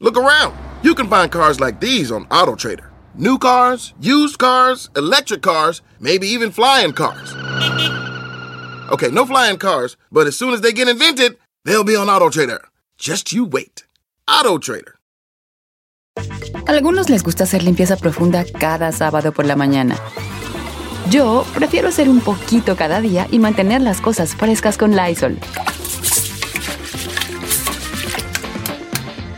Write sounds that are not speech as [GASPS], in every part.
Look around. You can find cars like these on AutoTrader. New cars, used cars, electric cars, maybe even flying cars. Okay, no flying cars, but as soon as they get invented, they'll be on AutoTrader. Just you wait. AutoTrader. Algunos les gusta hacer limpieza profunda cada sábado por la mañana. Yo prefiero hacer un poquito cada día y mantener las cosas frescas con Lysol.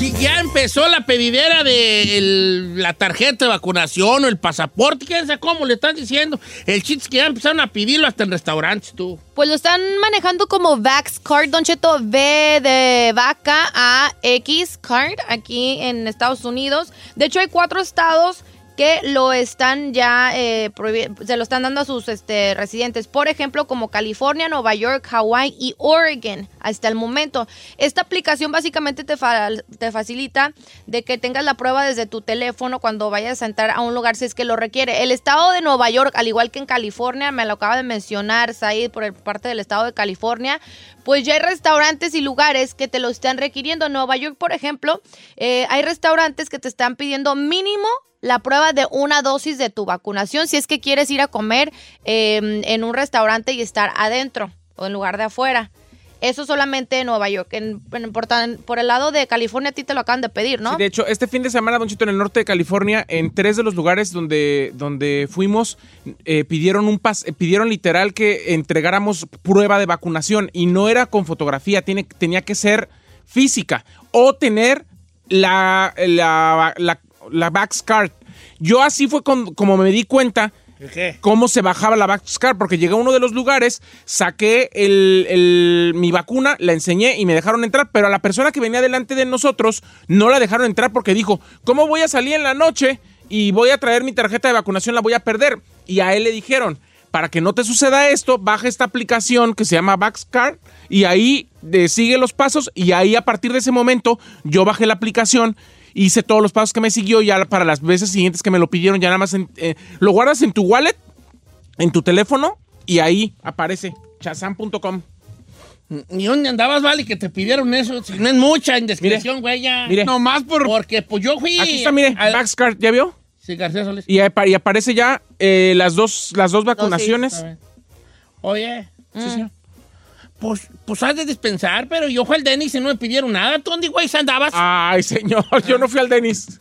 Si ya empezó la pedidera de la tarjeta de vacunación o el pasaporte, quién sabe cómo le están diciendo. El chiste es que ya empezaron a pedirlo hasta en restaurantes, tú. Pues lo están manejando como Vax Card, Don Cheto, V de vaca a X Card aquí en Estados Unidos. De hecho, hay cuatro estados que lo están ya, eh, se lo están dando a sus este, residentes. Por ejemplo, como California, Nueva York, Hawaii y Oregon hasta el momento. Esta aplicación básicamente te, te facilita de que tengas la prueba desde tu teléfono cuando vayas a entrar a un lugar si es que lo requiere. El estado de Nueva York, al igual que en California, me lo acaba de mencionar Said por parte del estado de California, pues ya hay restaurantes y lugares que te lo están requiriendo. En Nueva York, por ejemplo, eh, hay restaurantes que te están pidiendo mínimo la prueba de una dosis de tu vacunación si es que quieres ir a comer eh, en un restaurante y estar adentro o en lugar de afuera. Eso solamente en Nueva York. En, en- por, el lado de California a ti te lo acaban de pedir, ¿no? Sí, de hecho, este fin de semana, Don Chito, en el norte de California, en tres de los lugares donde, donde fuimos, eh, pidieron un pas eh, pidieron literal que entregáramos prueba de vacunación y no era con fotografía, tiene, tenía que ser física o tener la, la, la, la Card. Yo así fue con- como me di cuenta ¿Qué? cómo se bajaba la Vax Card, porque llegué a uno de los lugares, saqué el- mi vacuna, la enseñé y me dejaron entrar, pero a la persona que venía delante de nosotros no la dejaron entrar porque dijo, ¿cómo voy a salir en la noche y voy a traer mi tarjeta de vacunación, la voy a perder? Y a él le dijeron, para que no te suceda esto, baja esta aplicación que se llama Vax Card y ahí eh, sigue los pasos y ahí a partir de ese momento yo bajé la aplicación hice todos los pasos que me siguió ya para las veces siguientes que me lo pidieron ya nada más en- eh, lo guardas en tu wallet en tu teléfono y ahí aparece chazam.com ¿Y dónde andabas, Vale, que te pidieron eso? Si no es mucha indiscreción, güey, ya. mire. Nomás por... Porque, pues, yo fui... aquí está mire al- Vaxcard ¿ya vio? Sí, García Solís. y, y aparece ya eh, las dos las dos vacunaciones. Oye, Sí, sí. Pues, pues has de dispensar, pero yo fui al Denis y no me pidieron nada. ¿Tú dónde, güey, andabas? ay señor yo no fui al Denis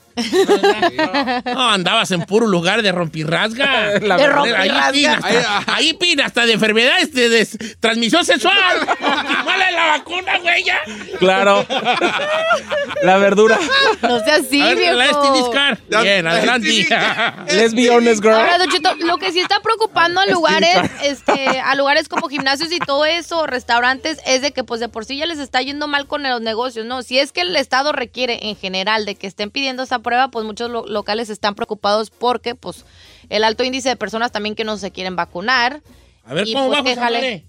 No, andabas en puro lugar de rompirrasga. [LAUGHS] La De verdad. Ahí pina, hasta, ahí pina hasta de enfermedades de, de transmisión sexual. ¿Cuál es la vacuna, güey? ya? claro la verdura No sea así, ver, viejo. la Bien, la adelante. Let's be honest girl Ahora, Don Cheto, lo que sí está preocupando a lugares, este, a lugares como gimnasios y todo eso, restaurantes, es de que pues de por sí ya les está yendo mal con los negocios, ¿no? Si es que el Estado requiere en general de que estén pidiendo esa prueba, pues muchos lo- locales están preocupados porque pues el alto índice de personas también que no se quieren vacunar. A ver, Y, ¿cómo pues. André?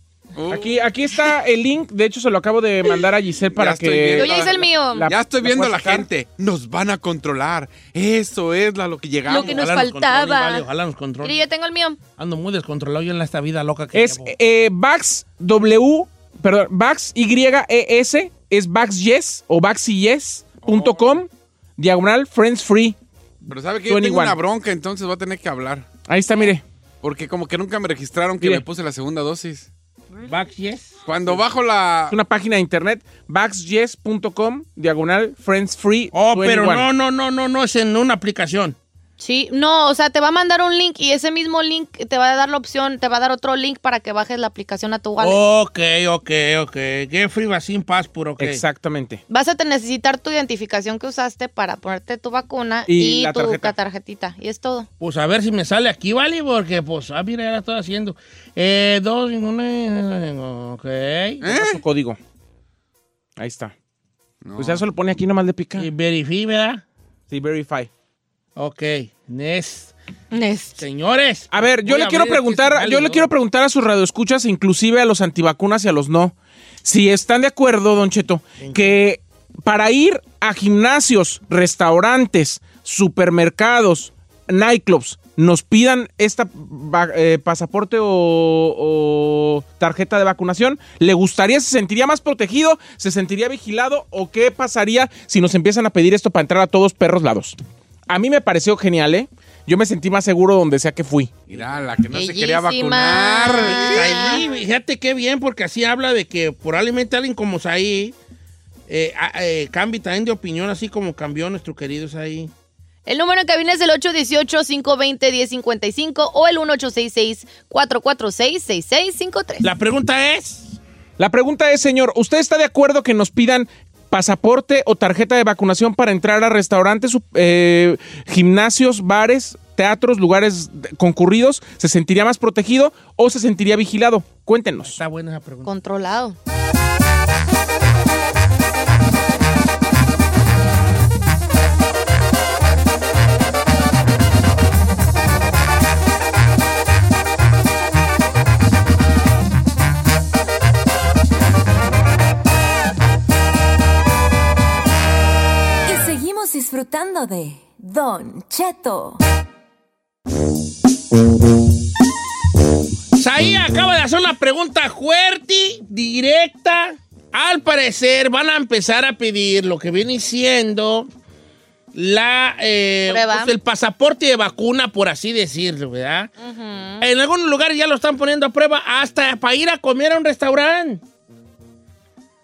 aquí aquí está el link de hecho se lo acabo de mandar a Giselle para Ya que viendo Yo ya hice el mío. La- ya estoy ¿la viendo a la gente. Nos van a controlar. Eso es la- lo que llegamos. Lo que nos Ojalá faltaba. controle, vale, ojalá nos controle. Mire, yo tengo el mío. Ando muy descontrolado yo en esta vida loca que Es llevo. eh, Vax W, perdón, Vax Y-E-S, es VaxYes o VaxYes.com, diagonal Friends Free. Pero sabe que yo tengo 21. una bronca, entonces voy a tener que hablar. Ahí está, mire. Porque como que nunca me registraron que Mire. me puse la segunda dosis. Vax, yes. Cuando bajo la... Es una página de internet, VaxYes.com, diagonal Friends Free. Oh, pero 21. no, no, no, no, no es en una aplicación. Sí, no, o sea, te va a mandar un link y ese mismo link te va a dar la opción, te va a dar otro link para que bajes la aplicación a tu wallet. Ok, ok, ok. Get free vaccine passport, ok. Exactamente. Vas a necesitar tu identificación que usaste para ponerte tu vacuna Y y, la tu tarjeta. tarjetita. Y es todo. Pues a ver si me sale aquí, ¿vale? Porque, pues, ah, mira, ya la estoy haciendo. Eh, dos, una, ok. ¿Eh? Su código. Ahí está. Pues ya se lo pone aquí nomás de picar. Y verify, ¿verdad? Sí, verify. Ok, Nest. Nest. Señores. A ver, yo le quiero preguntar, este yo le quiero preguntar a sus radioescuchas, inclusive a los antivacunas y a los no, si están de acuerdo, Don Cheto, que para ir a gimnasios, restaurantes, supermercados, nightclubs, nos pidan eh, pasaporte o, o tarjeta de vacunación, ¿le gustaría, se sentiría más protegido, se sentiría vigilado o qué pasaría si nos empiezan a pedir esto para entrar a todos perros lados? A mí me pareció genial, ¿eh? Yo me sentí más seguro donde sea que fui. Mira, la que no se quería vacunar. Saí, fíjate qué bien, porque así habla de que probablemente alguien como Saí eh, a- eh, cambie también de opinión, así como cambió nuestro querido Saí. El número en cabina es el 818-520-1055 o el 1866-446-6653. La pregunta es, La pregunta es, señor, ¿usted está de acuerdo que nos pidan pasaporte o tarjeta de vacunación para entrar a restaurantes, eh, gimnasios, bares, teatros, lugares concurridos? ¿Se sentiría más protegido o se sentiría vigilado? Cuéntenos. está buena esa pregunta. Controlado. Disfrutando de Don Cheto. Saí acaba de hacer una pregunta fuerte, directa. Al parecer van a empezar a pedir lo que viene siendo la eh, Prueba. pues, el pasaporte de vacuna, por así decirlo, ¿verdad? En algunos lugares ya lo están poniendo a prueba hasta para ir a comer a un restaurante.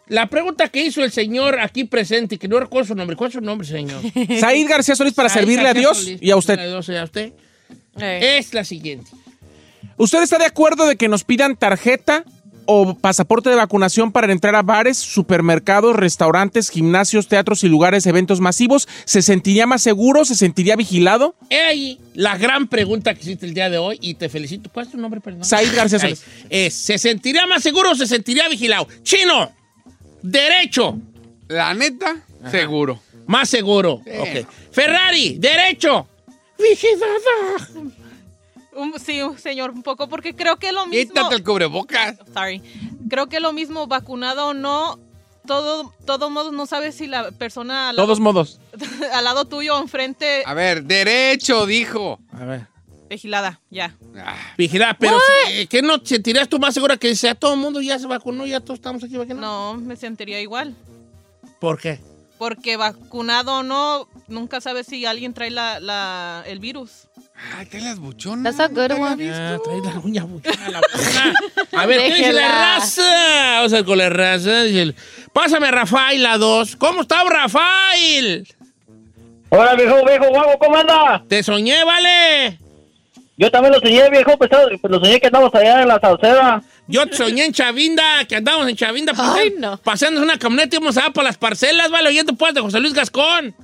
La pregunta que hizo el señor aquí presente, que no recuerdo su nombre, ¿cuál es su nombre, señor? [LAUGHS] Said García Solís para Said servirle a Dios Solís, y a usted. a. Eh. Es la siguiente. ¿Usted está de acuerdo de que nos pidan tarjeta o pasaporte de vacunación para entrar a bares, supermercados, restaurantes, gimnasios, teatros y lugares, eventos masivos? ¿Se sentiría más seguro? ¿Se sentiría vigilado? He ahí la gran pregunta que hiciste el día de hoy y te felicito. ¿Cuál es tu nombre, perdón? Said García. Solís. Es, ¿Se sentiría más seguro o se sentiría vigilado? Chino, derecho, La neta, seguro. más seguro. Ok. Ferrari, derecho, vigilada. Un- sí, señor, un poco, porque creo que lo mismo. Quítate el cubrebocas. Sorry. Creo que lo mismo, vacunado o no, todo, todo modo no sabes si la persona al lado, Todos modos. [LAUGHS] al lado tuyo o enfrente A ver, derecho, dijo. A ver. Vigilada, ya. Ah, Vigilada, pero eh, ¿qué no sentirías tú más segura que sea todo el mundo ya se vacunó, ya todos estamos aquí vacunados? No, me sentiría igual. ¿Por qué? Porque vacunado o no, nunca sabes si alguien trae la, la- el virus. Ay, trae las buchonas. That's a good ¿Nunca la one. has Ah, visto? trae la uña buchona, la [LAUGHS] buchona. A ver, ¿qué dice la raza? Vamos a ver con la raza. Dice el- Pásame a Rafael a dos. ¿Cómo está Rafael? Hola, viejo, viejo, guapo, ¿cómo anda? Te soñé, vale. Yo también lo soñé, viejo, pues, pues, lo soñé que andamos allá en la Sauceda. Yo te soñé en Chavinda, que andamos en Chavinda Ay, paseando- no. paseando en una camioneta y íbamos a para las parcelas, vale, oyendo pues de José Luis Gascón.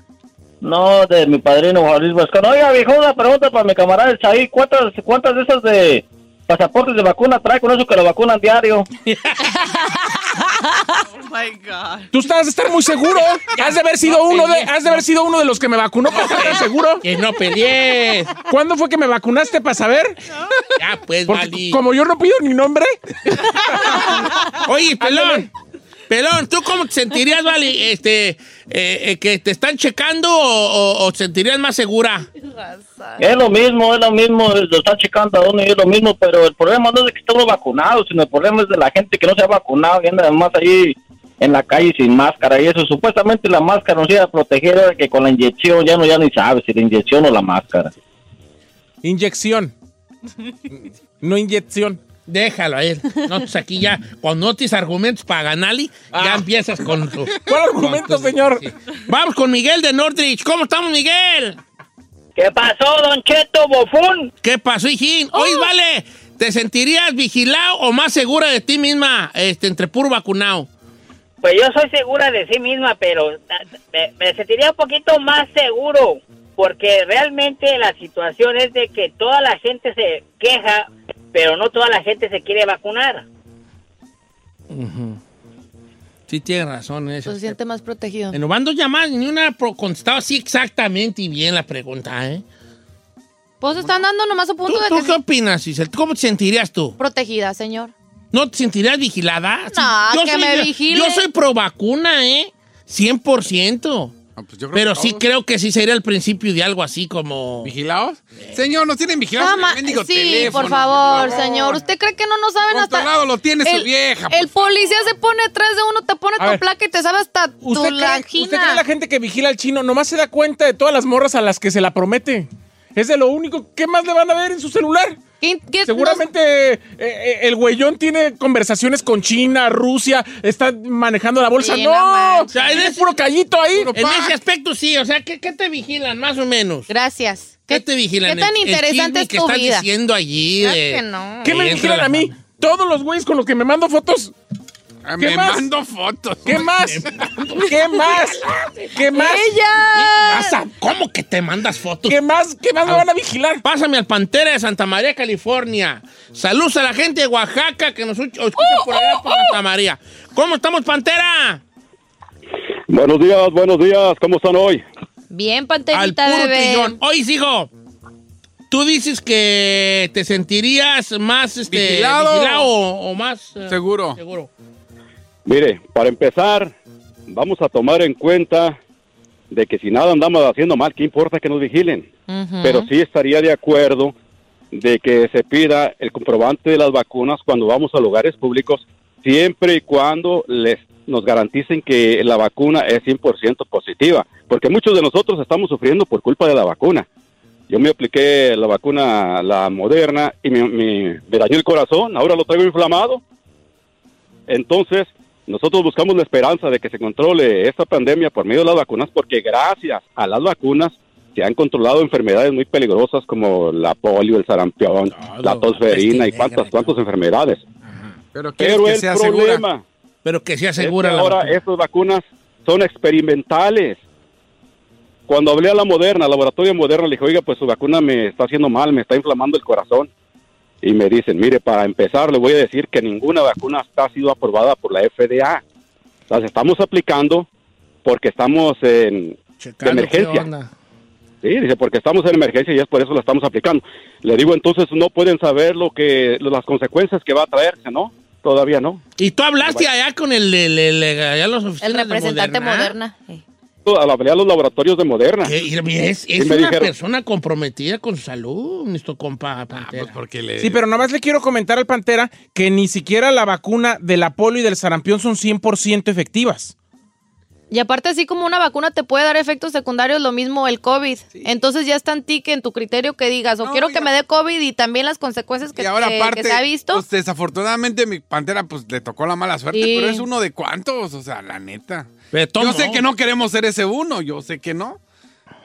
No, de mi padrino Juan Luis Vascón. Oiga, viejo, una pregunta para mi camarada el Chaí. ¿Cuántas, ¿Cuántas de esas de pasaportes de vacuna trae con eso que lo vacunan diario? [LAUGHS] Oh my God. Tú estás de estar muy seguro. Has de haber sido uno de, has de haber sido uno de los que me vacunó para estar seguro. Que no pelees. ¿Cuándo fue que me vacunaste para saber? Ya, pues, Porque como yo no pido ni nombre. Oye, pelón. Pelón, ¿tú cómo te sentirías, vale? Este, eh, eh, que te están checando o, o- o te sentirías más segura? Es lo mismo, es lo mismo, lo están checando a uno y es lo mismo, pero el problema no es de que estemos vacunados, sino el problema es de la gente que no se ha vacunado y anda además ahí en la calle sin máscara y eso. Supuestamente la máscara nos iba a proteger, ahora que con la inyección ya no ya ni sabes si la inyección o la máscara. Inyección. No inyección. Déjalo a él. No, pues aquí ya, cuando no tienes argumentos para ganarle, ya empiezas con tu... [LAUGHS] ¿Cuál argumento, tu- señor? Sí. Vamos con Miguel de Nordrich. ¿Cómo estamos, Miguel? ¿Qué pasó, Don Cheto Bofún? ¿Qué pasó, hijín? Oye, vale, ¿te sentirías vigilado o más segura de ti misma este, entre puro vacunado? Pues yo soy segura de sí misma, pero ah, me, me sentiría un poquito más seguro, porque realmente la situación es de que toda la gente se queja, pero no toda la gente se quiere vacunar. Sí, tiene razón en eso. Se siente más protegido. En van dos llamadas, ni una contestado así exactamente y bien la pregunta, ¿eh? Pues están dando nomás a ¿Tú, punto de tú que qué opinas, Giselle? ¿Cómo te sentirías tú? protegida, señor. ¿No te sentirías vigilada? No, que soy, me yo- vigile. Yo soy pro vacuna, ¿eh? 100%. Ah, pues yo creo Pero que sí todos. creo que sí sería el principio de algo así como... ¿Vigilados? Señor, nos tienen vigilados mendigo sí, teléfono, por favor, señor. ¿Usted cree que no nos saben hasta...? Controlado lo tiene su vieja, El policía se pone atrás de uno, te pone A tu ver. placa y te sabe hasta tu ¿Usted cree, langina. ¿Usted cree la gente que vigila al chino nomás se da cuenta de todas las morras a las que se la promete? Es de lo único. ¿Qué más le van a ver en su celular? ¿Qué- qué- Seguramente eh, eh, el güeyón tiene conversaciones con China, Rusia, está manejando la bolsa. Sí, ¡No! no manches. sea, eres- puro callito ahí. En ese aspecto sí, o sea, ¿qué, qué te vigilan más o menos? Gracias. ¿Qué te vigilan? ¿Qué tan El- el interesante chisme es que tu estás vida? diciendo allí? Claro de- que no. ¿Qué me vigilan la a mí? Todos los güeyes con los que me mando fotos. Ah, ¿Qué Me más? mando fotos. ¿Qué más? [LAUGHS] ¿Qué más? ¿Qué más? ¡Ella! Pasa, ¿Cómo que te mandas fotos? ¿Qué más? ¿Qué más me van a vigilar? Pásame al Pantera de Santa María, California. Saludos a la gente de Oaxaca que nos escucha por allá por Santa María. ¿Cómo estamos, Pantera? Buenos días, buenos días. ¿Cómo están hoy? Bien, Al panterita, puro bebé. trillón. Oye, hijo, tú dices que te sentirías más este, Vigilado. vigilado o, o más eh, Seguro. seguro. Mire, para empezar, vamos a tomar en cuenta de que si nada andamos haciendo mal, ¿qué importa que nos vigilen? Pero sí estaría de acuerdo de que se pida el comprobante de las vacunas cuando vamos a lugares públicos, siempre y cuando les nos garanticen que la vacuna es 100% positiva, porque muchos de nosotros estamos sufriendo por culpa de la vacuna. Yo me apliqué la vacuna, la moderna, y me, me- me dañó el corazón, ahora lo traigo inflamado. Entonces, nosotros buscamos la esperanza de que se controle esta pandemia por medio de las vacunas, porque gracias a las vacunas se han controlado enfermedades muy peligrosas como la polio, el sarampión, Todo, la tosferina y negra. cuantas enfermedades. Pero Pero que el segura. problema Pero que sea es que ahora vacuna. estas vacunas son experimentales. Cuando hablé a la Moderna, al laboratorio Moderna, le dije, oiga, pues su vacuna me está haciendo mal, me está inflamando el corazón. Y me dicen, mire, para empezar le voy a decir que ninguna vacuna está sido aprobada por la FDA. Las estamos aplicando porque estamos en Checando emergencia. Sí, dice, porque estamos en emergencia y es por eso la estamos aplicando. Le digo, entonces no pueden saber lo que las consecuencias que va a traerse, ¿no? Todavía no. Y tú hablaste allá con el, el, el- allá de representante Moderna. Moderna. Eh. Hablé a los laboratorios de Moderna. Y es, una dijeron- persona comprometida con su salud, nuestro compa Pantera. Pues porque le... Sí, pero nomás le quiero comentar al Pantera que ni siquiera la vacuna de la polio y del sarampión son 100% efectivas. Y aparte, así como una vacuna te puede dar efectos secundarios, lo mismo el COVID. Entonces ya está en ti que en tu criterio que digas, o No, quiero que a- me dé COVID y también las consecuencias que, y ahora que- aparte, que se ha visto. pues desafortunadamente mi pantera pues le tocó la mala suerte, Sí. pero es uno de cuántos, o sea, la neta. Yo sé que no queremos ser ese uno, yo sé que no,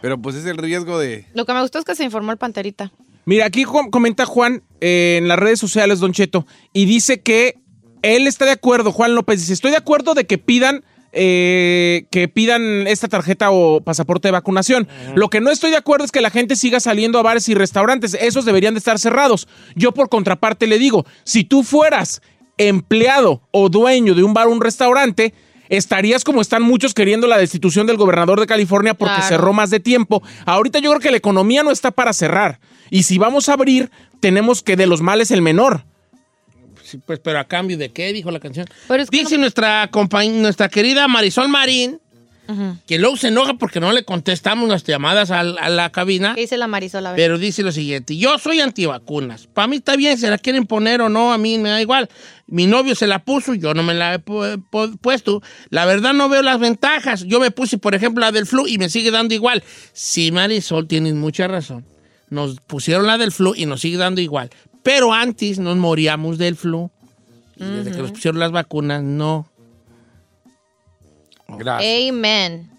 pero pues es el riesgo de... Lo que me gustó es que se informó el panterita. Mira, aquí comenta Juan eh, en las redes sociales, Don Cheto, y dice que él está de acuerdo, Juan López dice, estoy de acuerdo de que pidan eh, que pidan esta tarjeta o pasaporte de vacunación. Lo que no estoy de acuerdo es que la gente siga saliendo a bares y restaurantes. Esos deberían de estar cerrados. Yo por contraparte le digo, si tú fueras empleado o dueño de un bar o un restaurante, estarías como están muchos queriendo la destitución del gobernador de California porque Claro. cerró más de tiempo. Ahorita yo creo que la economía no está para cerrar. Y si vamos a abrir, tenemos que de los males el menor. Sí, pues, pero a cambio de qué, dijo la canción. Pero es que Dice nuestra, compañ- nuestra querida Marisol Marín, que luego se enoja porque no le contestamos las llamadas a, la cabina, ¿Qué dice la Marisol? Pero dice lo siguiente, yo soy antivacunas. Para mí está bien, se la quieren poner o no, a mí me da igual. Mi novio se la puso, yo no me la he pu- pu- puesto. La verdad no veo las ventajas. Yo me puse, por ejemplo, la del flu y me sigue dando igual. Sí, Marisol, tienes mucha razón. Nos pusieron la del flu y nos sigue dando igual. Pero antes nos moríamos del flu. Y desde que nos pusieron las vacunas, no. Gracias. Amen.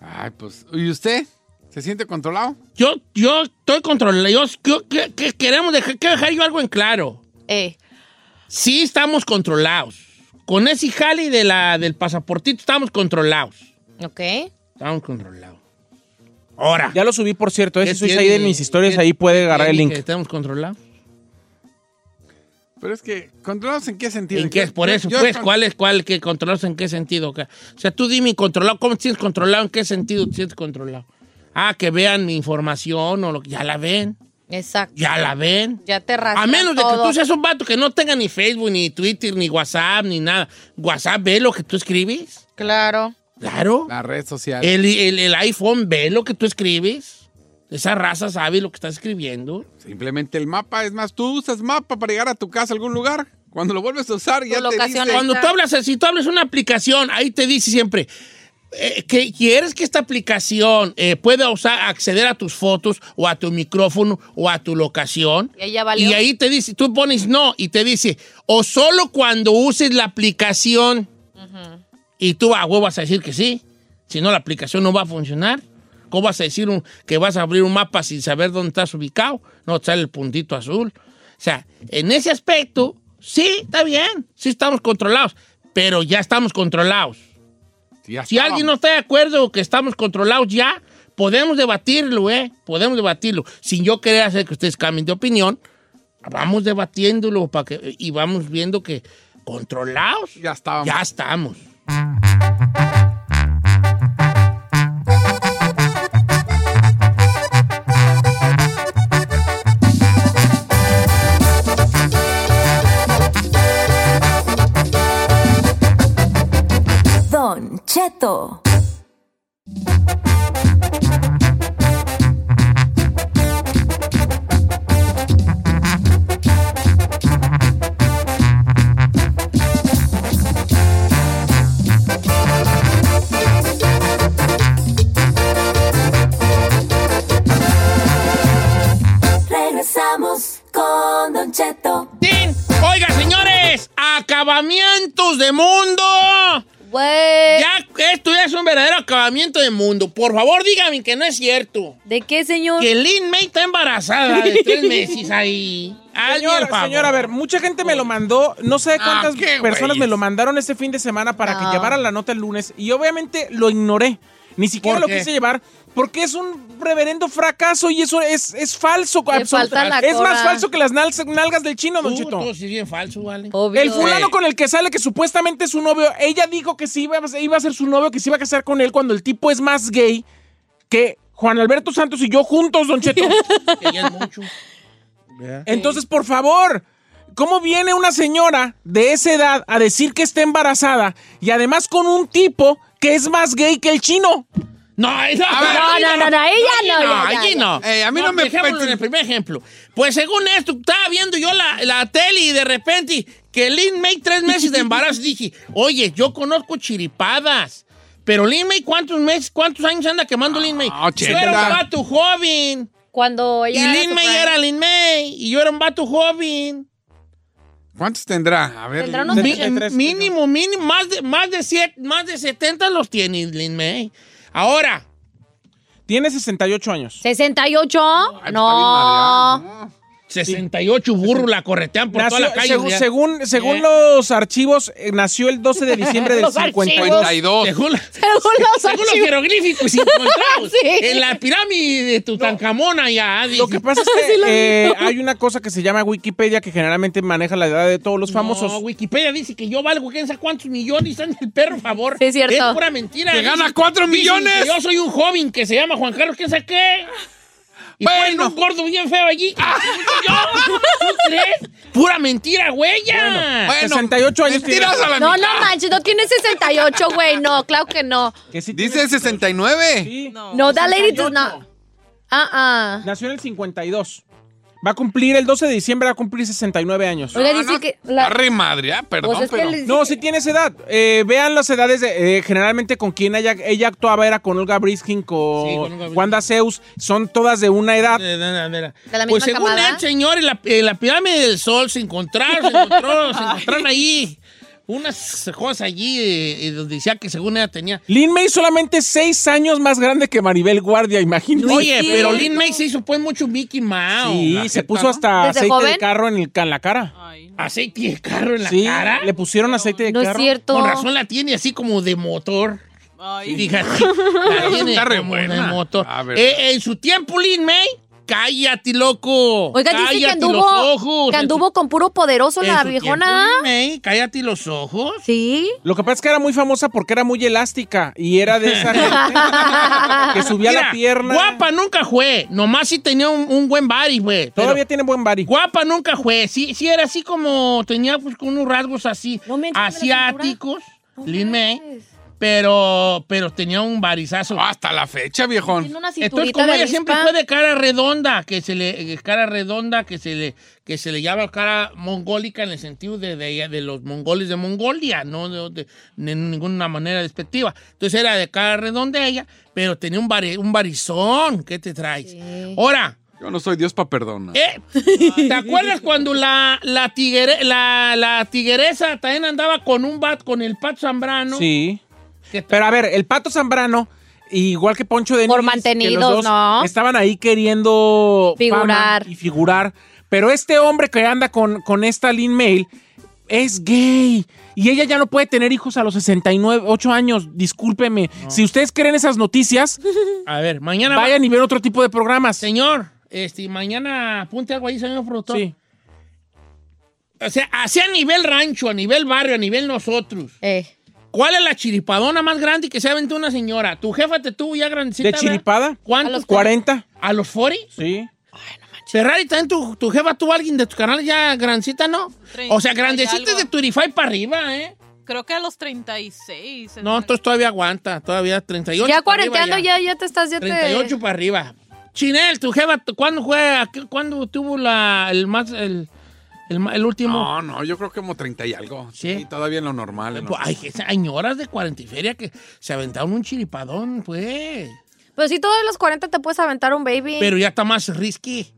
Ay, pues, ¿y usted? ¿Se siente controlado? Yo, yo estoy controlado. Yo, yo- que- que queremos dejar, quiero dejar yo algo en claro. Eh. Sí estamos controlados. Con ese jali de la, del pasaportito estamos controlados. Ok. Estamos controlados. Ahora. Ya lo subí, por cierto. Ese ¿qué soy tiene- ahí de mis historias, ahí puede agarrar el link. que estamos controlados? Pero es que, ¿controlados en qué sentido? ¿En qué? Por Yo- eso, yo- pues, ¿cuál es cuál que controlados en qué sentido? O sea, tú dime controlado, ¿cómo te sientes controlado? ¿En qué sentido te sientes controlado? Ah, que vean mi información o lo que ya la ven, Exacto. ya la ven. Ya te A menos de que tú seas un vato que no tenga ni Facebook, ni Twitter, ni WhatsApp, ni nada. WhatsApp ve lo que tú escribes. Claro. Claro. La red social. El, el- el iPhone ve lo que tú escribes. Esa raza sabe lo que estás escribiendo. Simplemente el mapa. Es más, tú usas mapa para llegar a tu casa a algún lugar. Cuando lo vuelves a usar, ya te dice... Cuando tú hablas, si tú hablas una aplicación, ahí te dice siempre eh, que quieres que esta aplicación eh, pueda usar, acceder a tus fotos o a tu micrófono o a tu locación. Y. Y ahí te dice, tú pones no y te dice, o solo cuando uses la aplicación. Y tú a huevo vas a decir que sí. Si no, la aplicación no va a funcionar. ¿Cómo vas a decir un- que vas a abrir un mapa sin saber dónde estás ubicado? No te sale el puntito azul. O sea, en ese aspecto, sí, está bien. Sí estamos controlados. Pero ya estamos controlados. Si alguien no está de acuerdo que estamos controlados ya, podemos debatirlo, ¿eh? Podemos debatirlo. Sin yo querer hacer que ustedes cambien de opinión, vamos debatiéndolo para que, y vamos viendo que controlados ya estábamos. Ya estamos. Cheto. Regresamos con Don Cheto. ¡Tin! Oiga, señores, acabamientos de mundo. Ya, esto ya es un verdadero acabamiento de mundo. Por favor, dígame que no es cierto. ¿De qué, señor? Que Lin May está embarazada de tres meses ahí. [LAUGHS] Señor, señor, a ver, mucha gente me lo mandó, no sé Ah, cuántas personas me lo mandaron este fin de semana para No. que llevara la nota el lunes y obviamente lo ignoré. Ni siquiera ¿Por lo quise llevar porque es un reverendo fracaso y eso es, es falso. Es más falso que las nalgas, nalgas del chino, Don Cheto. tú sí es bien falso, ¿vale? El fulano con el que sale, que supuestamente es su novio, ella dijo que sí iba, a- iba a ser su novio, que se iba a casar con él cuando el tipo es más gay que Juan Alberto Santos y yo juntos, Don Cheto. [LAUGHS] Mucho. Entonces, por favor, ¿cómo viene una señora de esa edad a decir que está embarazada y además con un tipo que es más gay que el chino? No, no, No, no, no, no, ella no, ya, allí no. Eh, a mí no me dejémoslo cuenten. en el primer ejemplo. Pues según esto, estaba viendo yo la, la tele y de repente que Lin May tres meses de embarazo dije, oye, yo conozco chiripadas. Pero Lin May, ¿cuántos meses, cuántos años anda quemando Lin May? Yo ochenta. era un vato joven. Cuando ella Y Lin May era Lin May. Y yo era un vato joven. ¿Cuántos tendrá? A ver. Tendrá unos Mi- 83, mínimo, mínimo, más de, más, de siete- más de 70 los tiene Lin May. Ahora, Tiene 68 años. ¿68? No. 68 burros la corretean por Nació- toda la calle. según ya. según, según ¿Eh? los archivos, eh, nació el 12 de diciembre del [LAUGHS] Los archivos. 52. Según, la- Según los [LAUGHS] según los archivos. jeroglíficos encontrados [LAUGHS] Sí. en la pirámide de Tutankamón allá. Lo que pasa es que eh, hay una cosa que se llama Wikipedia que generalmente maneja la edad de todos los famosos. No, Wikipedia dice que yo valgo quién sabe cuántos millones. Están el perro, por favor. Sí, es cierto. Es pura mentira. ¡Que gana cuatro dicen millones! que yo soy un joven que se llama Juan Carlos, quién sabe qué. Y Bueno. ponen un gordo bien feo allí. ¿Yo? [LAUGHS] ¿Tú crees? Pura mentira, güey. ya. Bueno, 68 años mentiras a la No, mitad. no manches, no tiene 68, güey. No, claro que no. Que sí Dice tiene- 69. Sí. No, that lady does not. Ah, ah. Nació en el 52. Va a cumplir el 12 de diciembre, va a cumplir 69 años. Oiga, No, dice no, que. la- Arre madre, ah, perdón, Pues pero... No, sí tiene esa edad. Eh, vean las edades de. eh, generalmente con quien ella, ella actuaba era con Olga Briskin, con, Sí, con Olga Briskin. Wanda Zeus. Son todas de una edad. Eh, de la- de la- ¿De la Pues según camada? el señor, en la, en la pirámide del sol se encontraron, se, encontró- se encontraron ahí unas cosas allí eh, eh, donde decía que según ella tenía... Lin May solamente seis años más grande que Maribel Guardia, imagínate. Oye, sí. pero Lin May se hizo pues mucho Mickey Mouse. Sí, se jeta, puso ¿no? hasta ¿Desde aceite joven? de carro en, el, en la cara. Ay, no. Aceite de carro en la sí, cara. le pusieron aceite de No es carro. cierto. Con razón la tiene así como de motor. Ay. Fíjate. [LAUGHS] La tiene Está re de motor. A ver. Eh, en su tiempo, Lin May, cállate, loco. Oiga, dice que Cállate los anduvo, ojos. que anduvo con puro poderoso En la viejona. tiempo. May, cállate los ojos. Sí. Lo que pasa es que era muy famosa porque era muy elástica y era de esa gente [LAUGHS] que subía Mira, la pierna. Guapa nunca fue. Nomás sí tenía un, un buen body, güey. Todavía tiene buen body. Guapa nunca fue. Sí, sí era así como. Tenía pues con unos rasgos así. No me asiáticos. Lin May. Pero, pero tenía un barizazo. Hasta la fecha, viejón. Tiene una Entonces, como ella siempre fue de cara redonda, que se le, eh, cara redonda, que se le, que se le llama cara mongólica en el sentido de, de, de los mongoles de Mongolia, no de, de- de ninguna manera despectiva. Entonces era de cara redonda ella, pero tenía un, bari- un barizón. ¿Qué te traes? Ahora, Yo no soy Dios para perdonar. ¿eh? ¿te acuerdas cuando la, la, tigre- la, la tigresa también andaba con un bat, con el Pato Zambrano? Sí. Pero a ver, el Pato Zambrano, igual que Poncho de Por mantenidos, ¿no? Estaban ahí queriendo Figurar. y figurar. Pero este hombre que anda con, con esta Lin Mail es gay. Y ella ya no puede tener hijos a los 69, 8 años. Discúlpeme. Si ustedes creen esas noticias, [LAUGHS] A ver, mañana... va- vayan y ven otro tipo de programas. Señor, este, mañana apunte algo ahí, señor productor. Sí. O sea, así a nivel rancho, a nivel barrio, a nivel nosotros. Eh. ¿Cuál es la chiripadona más grande que se ha aventado una señora? ¿Tu jefa te tuvo ya grandecita? ¿De ¿verdad? chiripada? ¿Cuántos? A los 40. ¿A los 40? Sí. Ferrari, también tu, tu jefa tuvo alguien de tu canal ya grandecita, ¿no? O sea, grandecita de Turify para arriba, ¿eh? Creo que a los 36. No, entonces todavía aguanta, todavía 38 Ya para arriba cuarenteando, ya, ya te estás, ya te... 38 para arriba. Chinel, tu jefa, ¿cuándo fue? ¿A qué- ¿Cuándo tuvo la, el más, el, el, último? No, no, yo creo que como 30 y algo. ¿Sí? Sí, todavía en lo normal. en lo- Pues, hay que- señoras de 40 y feria que se aventaron un chiripadón, pues. Pues sí, todos los 40 te puedes aventar un baby. Pero ya está más risky.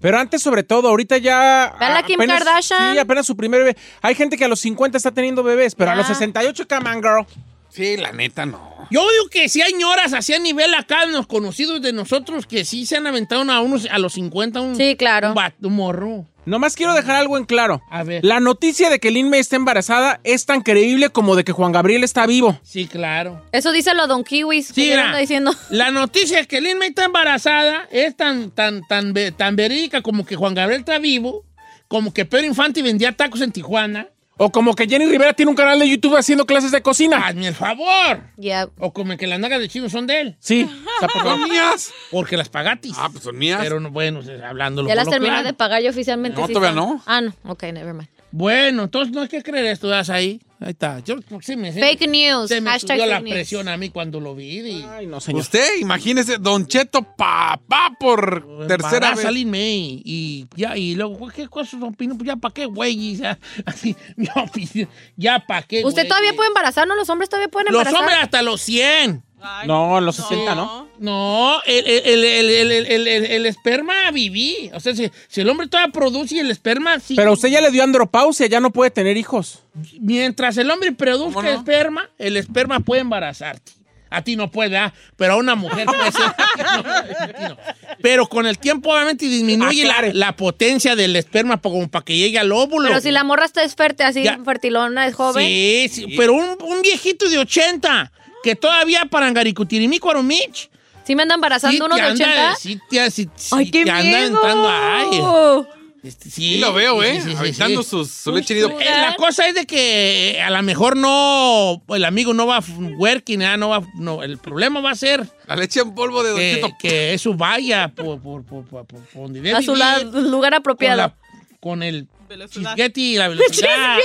Pero antes, sobre todo, ahorita ya. Ve a la Kim apenas- Kardashian. Sí, apenas su primer bebé. Hay gente que a los 50 está teniendo bebés, pero a los 68, come on, girl. Sí, la neta no. Yo digo que si hay ñoras así a nivel acá, los conocidos de nosotros, que sí se han aventado a unos a los 50 un, Sí, claro. un, bat- un morro. Nomás quiero dejar algo en claro. A ver. La noticia de que Lin May está embarazada es tan creíble como de que Juan Gabriel está vivo. Sí, claro. Eso dice lo Don Kiwis. Sí, que anda diciendo. [LAUGHS] La noticia es que Lin May está embarazada es tan, tan, tan, ve- tan verídica como que Juan Gabriel está vivo, como que Pedro Infante vendía tacos en Tijuana. O como que Jenny Rivera tiene un canal de YouTube haciendo clases de cocina. Hazme el favor. Ya. O como que las nagas de chino son de él. Sí. está por- ¿Son mías? Porque las pagatis. Ah, pues son mías. Pero no, bueno, hablándolo Ya las lo claro. de pagar yo oficialmente. No, sí todavía no. Ah, no. Ok, never mind. Bueno, entonces no hay que creer esto, ¿das ahí? Ahí está. Yo, sí me, Fake news. Se me Hashtag subió la news. presión a mí cuando lo vi. Y, Ay, no, señor. Usted, imagínese, Don Cheto, papá, por tercera vez. May. Y ya, y luego, ¿qué cosas opino? Pues ya para qué, güey. Y [LAUGHS] ya, así, ya, ya para qué, ¿Usted güey? todavía puede embarazar? ¿No? ¿Los hombres todavía pueden Los embarazar? hombres hasta los 100. Ay, No, en los 60, ¿no? No, el, el, el, el, el, el, el- el esperma viví. O sea, si, si el hombre todavía produce y el esperma sí. Pero usted ya le dio andropausia, ya no puede tener hijos. Mientras el hombre produzca ¿Cómo no? esperma, el esperma puede embarazarte. A ti no puede, ¿ah? pero a una mujer puede ser. [LAUGHS] No. Pero con el tiempo, obviamente, disminuye la, Aclare. la potencia del esperma como para que llegue al óvulo. Pero si la morra está fértil, así Ya. fertilona, es joven. Sí, sí, pero un, un viejito de 80 que todavía para Angaricutirimí, Cuaromich. ¿Sí me anda embarazando sí uno te de anda- 80? Sí, te, sí, sí ¡Ay, qué te anda miedo! aventando, ay. Este, sí, Sí lo veo, ¿eh? sí, sí, sí, Aventando sí. sus- su leche nido. Eh, La cosa es de que a lo mejor no, el amigo no va a working, ah, no va, no, el problema va a ser La leche en polvo de Don que, Cheto. que eso vaya por, por, por, por- por donde debe A su vivir, la- lugar con, apropiado. la- con el Velocidad. chisguete y la [LAUGHS] velocidad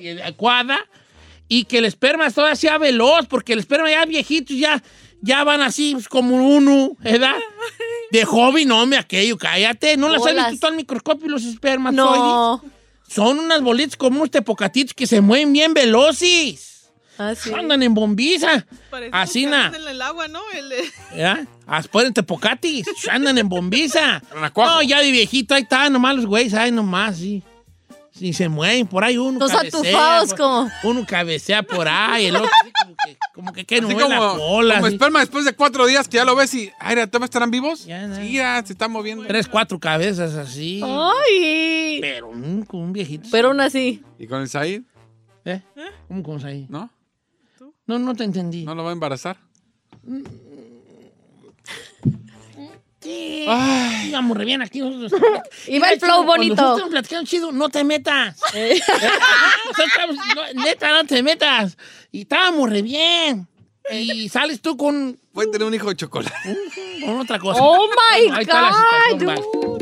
eh, adecuada y que el esperma todavía sea veloz, porque el esperma ya viejitos ya, ya van así pues, como uno, ¿verdad? De [LAUGHS] joven, no, me aquello, cállate. ¿No las has visto tú al microscopio los espermas? No. Son unas bolitas como unos tepocatitos que se mueven bien veloces. Ah, sí. Andan en bombiza. Parece Así na. en el agua, ¿no? El, eh, [LAUGHS] ¿Ya? Ah, Pueden tepocatis. Andan en bombiza. No, ya de viejito, ahí está, nomás los güeyes, ahí nomás, sí. Sí, se mueven por ahí uno. Los cabecea, atufados por- como- Uno cabecea por ahí, el otro así como que, como que, que no Así ve la como, cola. como así. esperma después de cuatro días que ya lo ves y, ay, ¿todavía estarán vivos? Ya, no. Sí, ya se están moviendo. Tres, cuatro cabezas así. Ay. Pero un, con un viejito. Pero aún así. ¿Y con el Said? ¿Eh? ¿Cómo con ahí? ¿No? No, no te entendí. ¿No lo va a embarazar? Sí, Sí. Ay. Íbamos re bien aquí nosotros. [LAUGHS] Iba el flow Cuando bonito. nosotros estamos platicando chido, no te metas. [LAUGHS] [LAUGHS] Estamos- no, neta, no te metas. Y estábamos re bien. Y sales tú con, Puede tener un hijo de chocolate. con otra cosa. Oh my Ahí está la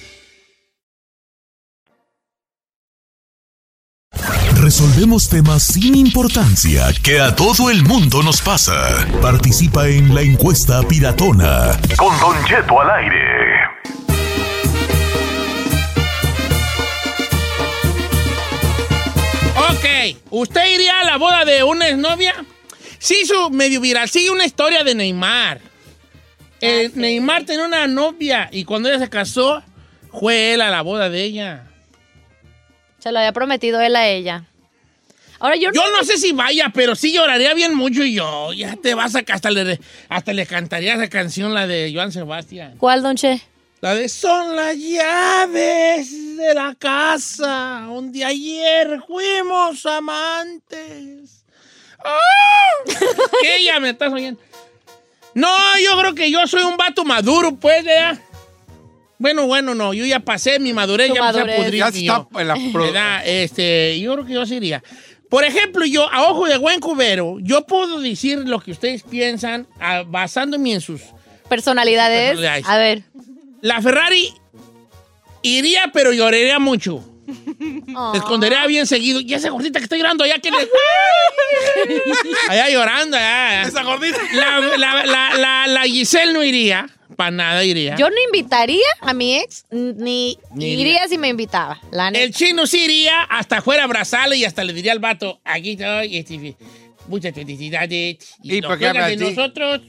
Resolvemos temas sin importancia que a todo el mundo nos pasa. Participa en la encuesta piratona. Con Don Cheto al aire. Ok, ¿usted iría a la boda de una exnovia? Sí, hizo medio viral. Sigue una historia de Neymar. Eh, Neymar tenía una novia y cuando ella se casó, fue él a la boda de ella. Se lo había prometido él a ella. Ahora yo, Yo no sé si vaya, pero sí lloraría bien mucho y yo. Ya te vas a hasta le, hasta le cantaría esa canción, la de Joan Sebastián. ¿Cuál, don Che? La de son las llaves de la casa donde ayer fuimos amantes. ¡Ah! [LAUGHS] ¿Qué ya me estás oyendo? No, yo creo que yo soy un vato maduro, pues, ya. Bueno, bueno, no, yo ya pasé mi madurez, Tu ya me madurez. se pudrir Ya está en la pro- ¿Verdad? Este, yo creo que yo sería. Por ejemplo, yo, a ojo de buen cubero, yo puedo decir lo que ustedes piensan ah, basándome en sus Personalidades. Personalidades. A ver. la Ferrari iría, pero lloraría mucho. Oh. Se escondería bien seguido. Y esa gordita que está llorando allá, que le... [LAUGHS] allá llorando, allá. Esa gordita. La, la, la, la, la Giselle no iría. Para nada iría. Yo no invitaría a mi ex, ni, Ni iría iría. si me invitaba. La neta. El chino sí iría hasta fuera a abrazarle y hasta le diría al vato, aquí estoy, este, muchas felicidades. Y, ¿Y lo que de nosotros,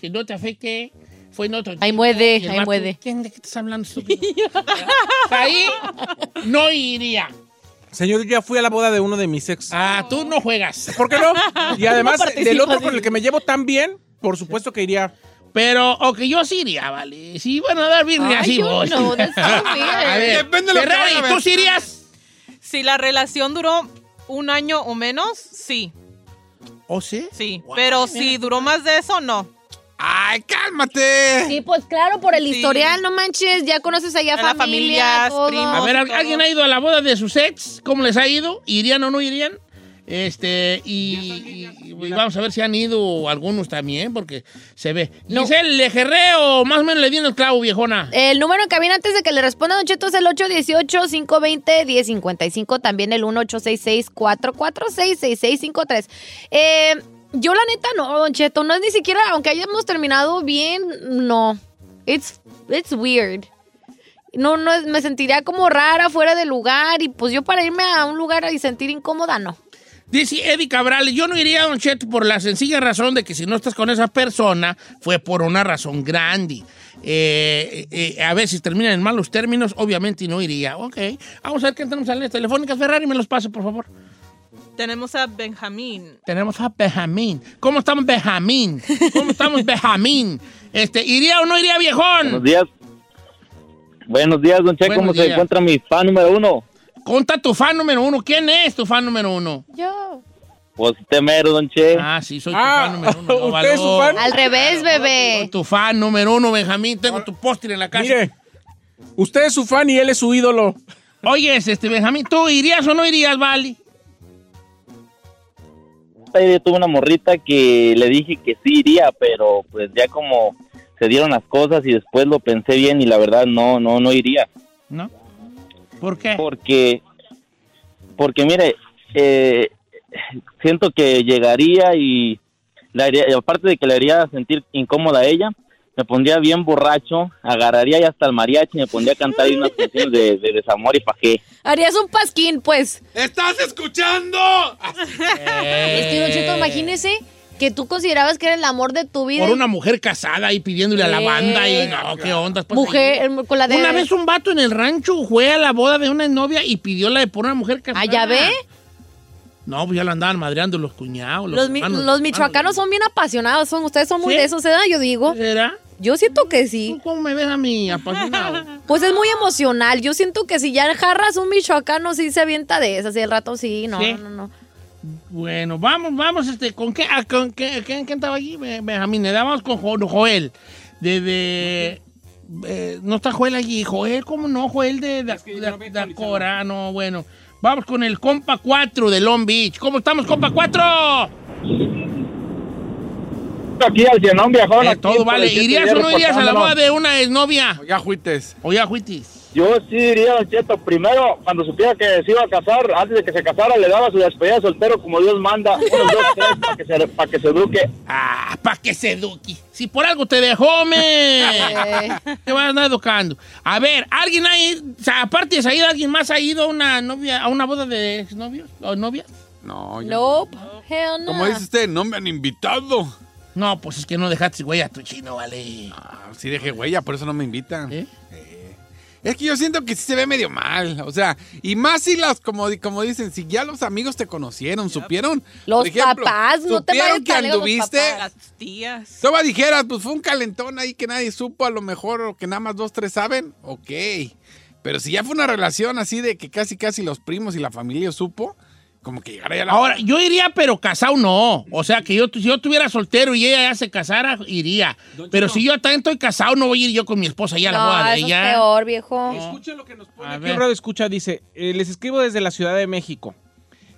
que no te afecte, fue en otro Ahí el ahí muede. ¿Quién de qué estás hablando, estúpido? [LAUGHS] Ahí no iría. Señor, yo ya fui a la boda de uno de mis ex. Ah, tú no juegas. ¿Por qué no? [LAUGHS] Y además, No del otro con el que me llevo tan bien, por supuesto que iría. Pero, ok, yo sí iría, vale. Sí, bueno, a dar birria, sí voy. no. [LAUGHS] A ver, Depende de lo que Ferrari, ver. ¿tú sí irías? Si la relación duró un año o menos, sí, ¿O sí? sí. Wow, Pero mira. si duró más de eso, no. ¡Ay, cálmate! Sí, pues claro, por el Sí. historial, no manches, ya conoces allá A la familia, familia, todo. primos. A ver, todo. ¿alguien ha ido a la boda de sus ex? ¿Cómo les ha ido? ¿Irían o no irían? Este, y, y- y vamos a ver si han ido algunos también, porque se ve. Giselle, ¿le jerré o más o menos le di en el clavo, viejona? El número en cabina antes de que le responda Don Cheto es el 818-520-1055, también el 1866-446-6653. Eh, yo la neta no, Don Cheto, no es ni siquiera, aunque hayamos terminado bien, no. It's, it's weird. No, no, es- me sentiría como rara, fuera de lugar, y pues yo para irme a un lugar y sentir incómoda, no. Dice Eddie Cabral, yo no iría a Don Cheto por la sencilla razón de que si no estás con esa persona, fue por una razón grande. Eh, eh, a ver si terminan en malos términos, obviamente no iría. Ok, vamos a ver qué tenemos en las telefónicas. Ferrari, me los pase, por favor. Tenemos a Benjamín. Tenemos a Benjamín. ¿Cómo estamos, Benjamín? ¿Cómo estamos, Benjamín? Este, ¿Iría o no iría, viejón? Buenos días. Buenos días, don Che. ¿Cómo se encuentra mi fan número uno? Conta tu fan número uno. ¿Quién es tu fan número uno? Yo. Pues usted mero, don Che. Ah, sí, soy tu fan número uno. no, [LAUGHS] ¿usted es su fan? Al revés, bebé. Soy tu fan número uno, Benjamín. Tengo tu póster en la casa. Mire, usted es su fan y él es su ídolo. Oye, este, Benjamín, ¿tú irías o no irías, Vali? Yo tuve una morrita que le dije que sí iría, pero pues ya como se dieron las cosas y después lo pensé bien y la verdad no, no, no iría. ¿No? ¿Por qué? Porque, porque mire, eh, siento que llegaría y, le haría- y aparte de que le haría sentir incómoda a ella, me pondría bien borracho, agarraría ya hasta el mariachi y me pondría a cantar unas canciones de, de desamor y pajé. Harías un pasquín, pues. ¡Estás escuchando! [LAUGHS] Es que, Don Cheto, imagínese que tú considerabas que era el amor de tu vida. Por una mujer casada y pidiéndole a la Eh. banda y no, qué onda. Mujer, ahí. con la de... Una vez un vato en el rancho fue a la boda de una novia y pidió la de por una mujer casada. Ah, ¿ya ve? No, pues ya la andaban madreando los cuñados. Los, Los, mi- hermanos, los michoacanos son bien apasionados, son ustedes son muy ¿Sí? de eso, ¿verdad? Yo digo. ¿Será? Yo siento que sí. ¿Cómo me ves a mí apasionado? [LAUGHS] Pues es muy emocional. Yo siento que si ya jarras un michoacano, sí se avienta de esas. Y el rato sí, no, ¿Sí? no, no. Bueno, vamos, vamos, este, ¿con qué? ah, ¿Con qué? ¿Quién, quién estaba allí? Be- Benjamín, le damos con Jo- Joel. De, de- eh, no está Joel allí. Joel, ¿cómo no? Joel de, de, de- de Acora, no, bueno. Vamos con el compa 4 de Long Beach. ¿Cómo estamos, compa 4? Aquí al llenón, viejón. Eh, todo vale. ¿Irías o no irías a la boda de una exnovia? Ya juites. O ya fuitis. Yo sí iría, Don Cheto. Primero, cuando supiera que se iba a casar, antes de que se casara, le daba su despedida de soltero como Dios manda. Unos dos, tres, para que se, para que se eduque. Ah, para que se eduque. Si por algo te dejó, me. [LAUGHS] te vas a andar educando. A ver, ¿alguien ha ido, o sea, aparte de Said, alguien más ha ido a una novia, a una boda de exnovios o novias? No, yo- Nope. Hell no. Como dice usted, no me han invitado. No, pues es que no dejaste güey a tu chino, vale. Ah, sí dejé huella, por eso no me invitan. ¿Eh? Es que yo siento que sí se ve medio mal, o sea, y más si las, como, como dicen, si ya los amigos te conocieron, supieron. Los por ejemplo, papás, no te supieron que los anduviste. papás. Las tías. Toma dijeras, pues fue un calentón ahí que nadie supo, a lo mejor, o que nada más dos, tres saben, ok. Pero si ya fue una relación así de que casi, casi los primos y la familia supo, como que llegara ya la. Ahora, yo iría, pero casado no. O sea, que yo, si yo estuviera soltero y ella ya se casara, iría. Pero si yo también estoy casado, no voy a ir yo con mi esposa ya a la No, boda de eso ella. es peor, viejo. Escuchen lo que nos pone A aquí radio escucha, dice, eh, les escribo desde la Ciudad de México.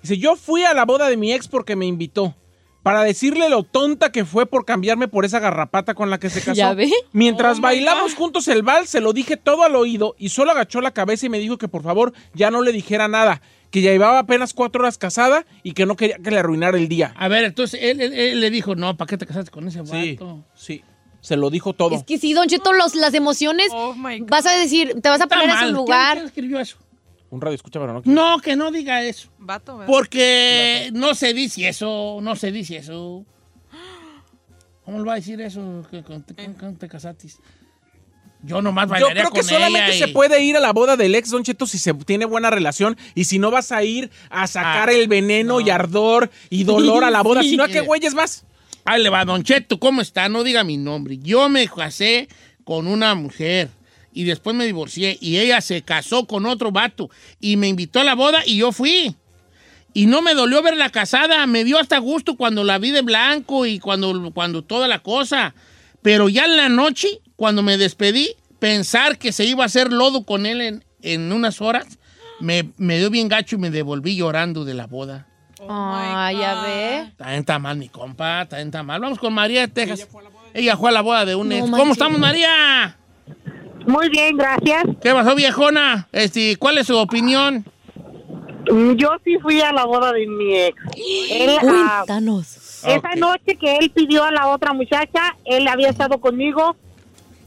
Dice, yo fui a la boda de mi ex porque me invitó. Para decirle lo tonta que fue por cambiarme por esa garrapata con la que se [LAUGHS] casó. ¿Ya ve? Mientras bailamos juntos el vals, se lo dije todo al oído y solo agachó la cabeza y me dijo que por favor ya no le dijera nada. Que ya llevaba apenas cuatro horas casada y que no quería que le arruinara el día. A ver, entonces él, él- él le dijo, no, ¿para qué te casaste con ese Sí, vato? sí. Se lo dijo todo. Es que sí, Don Cheto, los, las emociones, Oh my God. vas a decir, te vas a poner en su ¿Quién- lugar. quién escribió eso? Un radio escucha, pero no. No, que no diga eso. Vato, ¿verdad? Porque no se dice eso, no se dice eso. ¿Cómo le va a decir eso? que con- con- con te casaste? Yo nomás Yo bailaría creo que con solamente ella se puede ir a la boda del ex Don Cheto si se tiene buena relación y si no vas a ir a sacar Ah, el veneno y ardor y dolor a la boda, si no, ¿a qué güeyes vas? Ahí le va, Don Cheto, ¿cómo está? No diga mi nombre. Yo me casé con una mujer y después me divorcié y ella se casó con otro vato y me invitó a la boda y yo fui. Y no me dolió verla casada, me dio hasta gusto cuando la vi de blanco y cuando, cuando toda la cosa. Pero ya en la noche, cuando me despedí, pensar que se iba a hacer lodo con él en, en unas horas, me, me dio bien gacho y me devolví llorando de la boda. Ah, ya ve. Está está mal, mi compa, está está mal. Vamos con María de Texas. Ella fue a la boda de un No ex. ¿Cómo estamos, María? Muy bien, gracias. ¿Qué pasó, viejona? Este, ¿Cuál es su opinión? Mm, Yo sí fui a la boda de mi ex. Él, Cuéntanos. Esa noche que él pidió a la otra muchacha, él había estado conmigo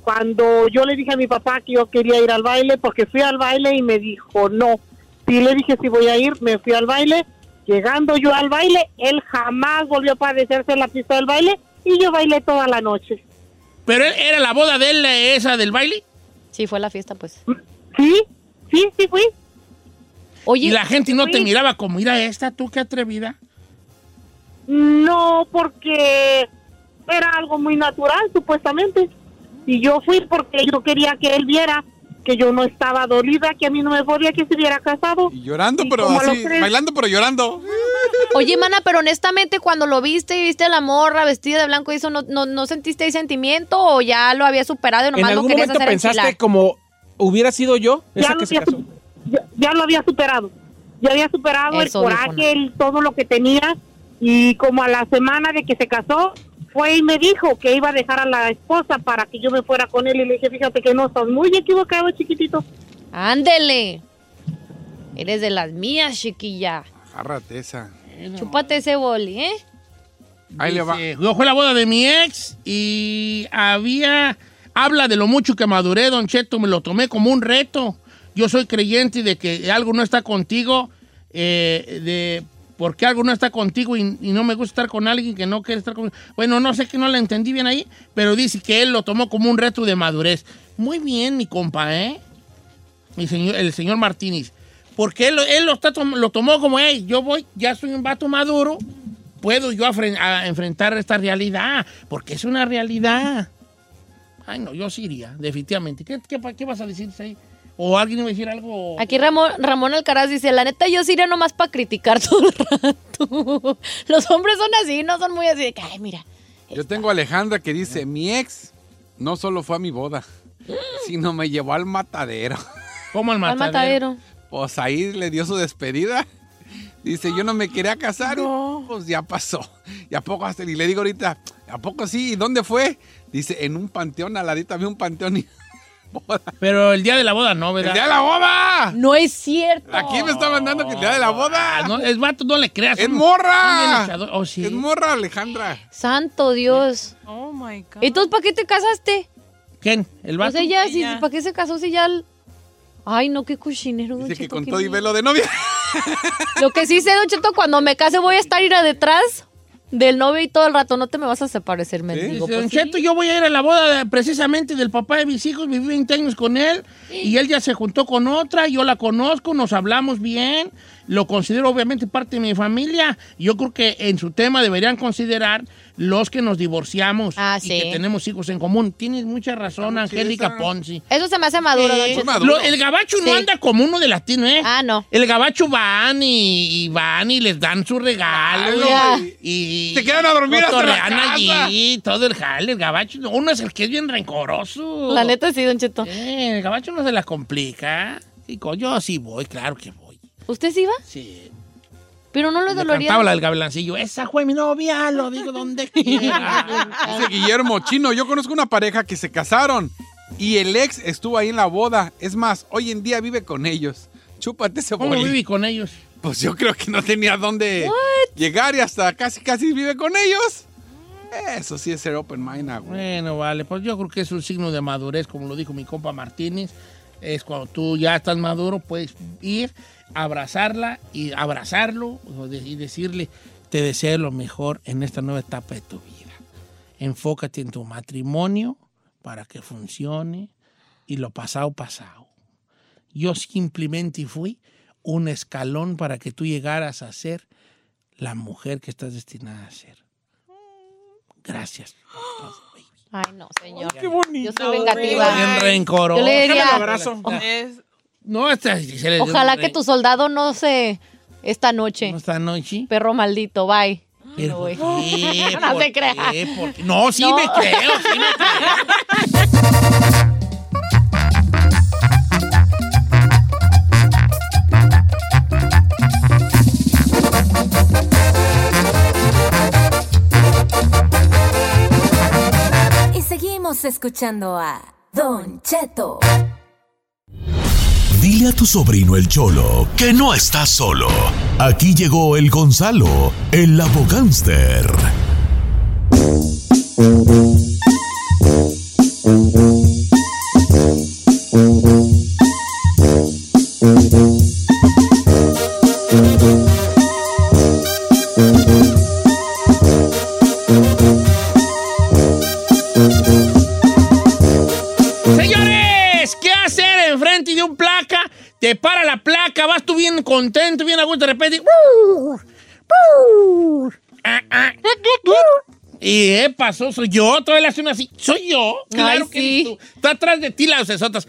cuando yo le dije a mi papá que yo quería ir al baile, porque fui al baile y me dijo no. Sí le dije si voy a ir, me fui al baile. Llegando yo al baile, él jamás volvió a padecerse en la pista del baile y yo bailé toda la noche. ¿Pero él- era la boda de él, eh, esa del baile? Sí, fue la fiesta, pues. Sí, sí, sí fui. Oye, ¿Y la gente no te miraba como, mira esta, tú qué atrevida? No, porque era algo muy natural, supuestamente. Y yo fui porque yo quería que él viera que yo no estaba dolida, que a mí no me podía que se hubiera casado. Y llorando, Y pero así, tres- bailando, pero llorando. Oye, mana, pero honestamente, cuando lo viste y viste a la morra vestida de blanco y eso, ¿no, no, no sentiste ahí sentimiento o ya lo había superado y ¿En nomás lo algún querías momento hacer pensaste enchilar? como hubiera sido yo Ya esa lo, que se había, casó? ya, ya lo había superado. Ya había superado Eso, el coraje, el, todo lo que tenía. Y como a la semana de que se casó, fue y me dijo que iba a dejar a la esposa para que yo me fuera con él. Y le dije, fíjate que no, estás muy equivocado, chiquitito. Ándele. Eres de las mías, chiquilla. Agárrate esa. Chúpate ese boli, ¿eh? Ahí le va. Yo fue la boda de mi ex y había... Habla de lo mucho que maduré, Don Cheto, me lo tomé como un reto. Yo soy creyente de que algo no está contigo, eh, de porque algo no está contigo y, no me gusta estar con alguien que no quiere estar conmigo. Bueno, no sé que no la entendí bien ahí, pero dice que él lo tomó como un reto de madurez. Muy bien, mi compa, ¿eh? El señor, el señor Martínez. Porque él, lo- está lo tomó como, hey, yo voy, ya soy un vato maduro, puedo yo a enfrentar esta realidad, porque es una realidad. Ay, no, yo sí iría, definitivamente. ¿Qué, qué vas a decir ahí? ¿O alguien iba a decir algo? Aquí Ramón, Ramón Alcaraz dice, la neta yo sí iré nomás para criticar [LAUGHS] todo el rato. Los hombres son así, no son muy así de que, ay, mira. Yo tengo a Alejandra que dice, mi ex no solo fue a mi boda, [GASPS] sino me llevó al matadero. [LAUGHS] ¿Cómo al Al matadero. Pues ahí le dio su despedida. Dice, yo no me quería casar. y, Pues ya pasó. ¿Y a poco hasta? Y le digo ahorita, ¿a poco sí? ¿Y dónde fue? Dice, en un panteón, al ladito había un panteón y... Pero el día de la boda no, ¿verdad? ¡El día de la boda! No es cierto. Aquí me está mandando que el día de la boda. Ah, no, es vato, no le creas. ¡Es son- morra! echador- Oh, sí. Es morra, Alejandra. Santo Dios. Oh my God. Entonces, ¿para qué te casaste? ¿Quién? ¿El O vato? sea, ya, si-. ¿para qué se casó si ya... el- Ay, no, qué cochinero, Don Dice que con todo y velo de novia. Lo que sí sé, Don Cheto, cuando me case voy a estar ir a detrás del novio y todo el rato. No te me vas a desaparecer, mendigo. Don pues, Cheto, yo voy a ir a la boda de- precisamente del papá de mis hijos, viví 20 años con él y él ya se juntó con otra, yo la conozco, nos hablamos bien, lo considero obviamente parte de mi familia. Yo creo que en su tema deberían considerar los que nos divorciamos Ah, y sí. que tenemos hijos en común. Tienes mucha razón, Angélica Ponzi. Eso se me hace maduro, Don Eh, Cheto. lo- el gabacho no Sí. anda como uno de latino, ¿eh? Ah, no. El gabacho van y, y van y les dan su regalo. Ya. Y, y Se quedan a dormir hasta la casa. allí, todo el jale, el gabacho. Uno es el que es bien rencoroso. La neta sí, Don Cheto. Eh, el gabacho no se la complica. Yo sí voy, claro que voy. ¿Usted sí va? Sí. Pero no le Le dolería. cantaba la del gabelancillo. Esa fue mi novia, lo digo [LAUGHS] donde quiera. Dice Guillermo Chino, yo conozco una pareja que se casaron y el ex estuvo ahí en la boda. Es más, hoy en día vive con ellos. Chúpate ese ¿Cómo boli. viví con ellos? Pues yo creo que no tenía dónde llegar y hasta casi casi vive con ellos. Eso sí es ser open mind, ah, güey. Bueno, vale, pues yo creo que es un signo de madurez, como lo dijo mi compa Martínez. Es cuando tú ya estás maduro, puedes ir, abrazarla y abrazarlo y decirle, te deseo lo mejor en esta nueva etapa de tu vida. Enfócate en tu matrimonio para que funcione y lo pasado, pasado. Yo simplemente fui un escalón para que tú llegaras a ser la mujer que estás destinada a ser. Gracias. [GASPS] Ay, no, señor. Qué bonito. Yo soy vengativa. Bien rencoroso. Yo le diría, abrazo. Es- No, esta, se le- ojalá que tu soldado no se... Esta noche. ¿No esta noche? Perro maldito, bye. Pero. ¿por [LAUGHS] qué? No ¿Por se crea. qué? ¿Por qué? No, sí No. me creo, sí me creo. [LAUGHS] escuchando a Don Cheto. Dile a tu sobrino el Cholo que no está solo. Aquí llegó el Gonzalo, el abogánster. Bien contento, bien a gusto, de repente. Ah, ah. Y eh, pasó, soy yo, todavía le hace una así. Soy yo, claro Ay, que sí. eres tú. Está atrás de ti las esotas.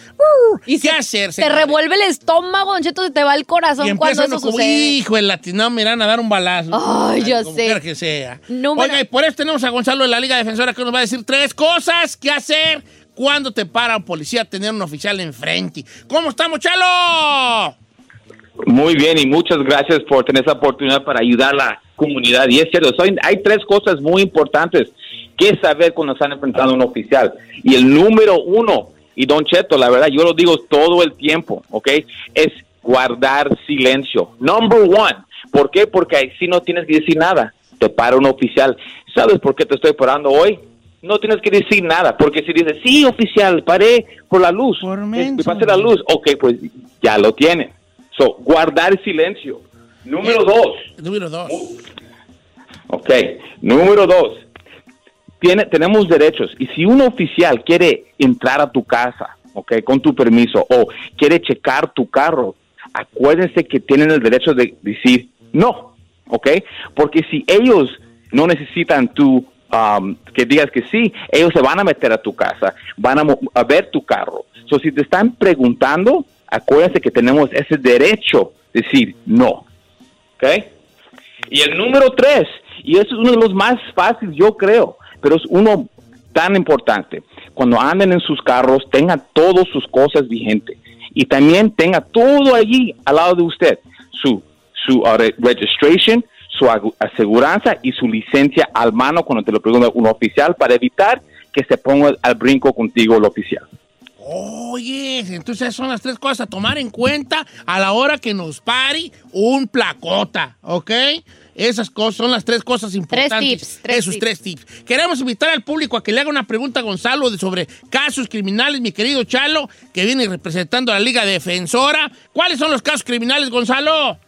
Y ¿Qué se- hacer, Te revuelve el estómago, Don Cheto, se te va el corazón Y cuando eso como, sucede. hijo, el latino, me irán a dar un balazo. Ay, yo como sé. que sea. Número- Oiga, y por eso tenemos a Gonzalo de la Liga Defensora que nos va a decir tres cosas que hacer cuando te para un policía a tener un oficial enfrente. ¿Cómo estamos, Chalo? Muy bien y muchas gracias por tener esa oportunidad para ayudar a la comunidad. Y es cierto, soy- hay tres cosas muy importantes que saber cuando están enfrentando a un oficial. Y el número uno, y Don Cheto, la verdad, yo lo digo todo el tiempo, ¿ok? Es guardar silencio. Number one. ¿Por qué? Porque así no tienes que decir nada. Te para un oficial. ¿Sabes por qué te estoy parando hoy? No tienes que decir nada, porque si dices, sí, oficial, paré por la luz, Eh, me pasé la luz, ok, pues ya lo tienen. So, guardar silencio. Número dos. Número dos. Ok. Número dos. Tiene, tenemos derechos. Y si un oficial quiere entrar a tu casa, ok, con tu permiso, o quiere checar tu carro, acuérdense que tienen el derecho de decir no, ok. Porque si ellos no necesitan tu um, que digas que sí, ellos se van a meter a tu casa, van a, a ver tu carro. So, si te están preguntando, acuérdense que tenemos ese derecho de decir no, ok. Y el número tres, y eso es uno de los más fáciles, yo creo, pero es uno tan importante. Cuando anden en sus carros, tengan todas sus cosas vigentes. Y también tenga todo allí al lado de usted. Su, su uh, re- registration, su aseguranza y su licencia al mano cuando te lo pregunta un oficial para evitar que se ponga al brinco contigo el oficial. Oye, entonces esas son las tres cosas a tomar en cuenta a la hora que nos pare un placota, ¿ok? Esas cosas son las tres cosas importantes. tips, tres Esos tips. tres tips. Queremos invitar al público a que le haga una pregunta a Gonzalo de- sobre casos criminales, mi querido Chalo, que viene representando a la Liga Defensora. ¿Cuáles son los casos criminales, Gonzalo?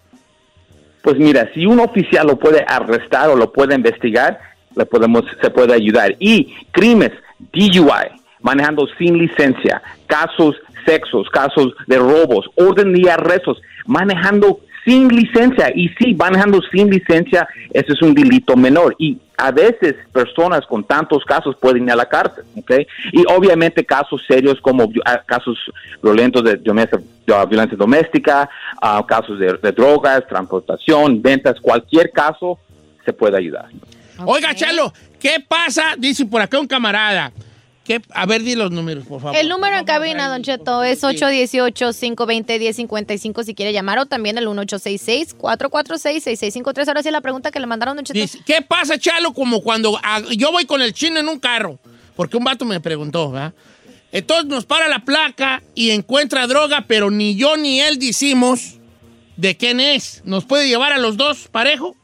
Pues mira, si un oficial lo puede arrestar o lo puede investigar, le podemos, se puede ayudar. Y crímenes, DUI, manejando sin licencia, casos sexos, casos de robos, orden de arrestos, manejando sin licencia. Y sí, manejando sin licencia, ese es un delito menor. Y a veces personas con tantos casos pueden ir a la cárcel, ¿ok? Y obviamente casos serios como ah, casos violentos de, violencia, de violencia doméstica, ah, casos de, de drogas, transportación, ventas, cualquier caso se puede ayudar. Oiga, Chalo, ¿qué pasa? Dice por acá un camarada. ¿Qué? A ver, di los números, por favor. El número en cabina, Don Cheto, es 818-520-1055 si quiere llamar o también el 1866-446-6653. Ahora sí la pregunta que le mandaron, Don Cheto. Dice, ¿qué pasa, Chalo? Como cuando ah, yo voy con el chino en un carro, porque un vato me preguntó, ¿verdad? Entonces nos para la placa y encuentra droga, pero ni yo ni él decimos de quién es. ¿Nos puede llevar a los dos parejo?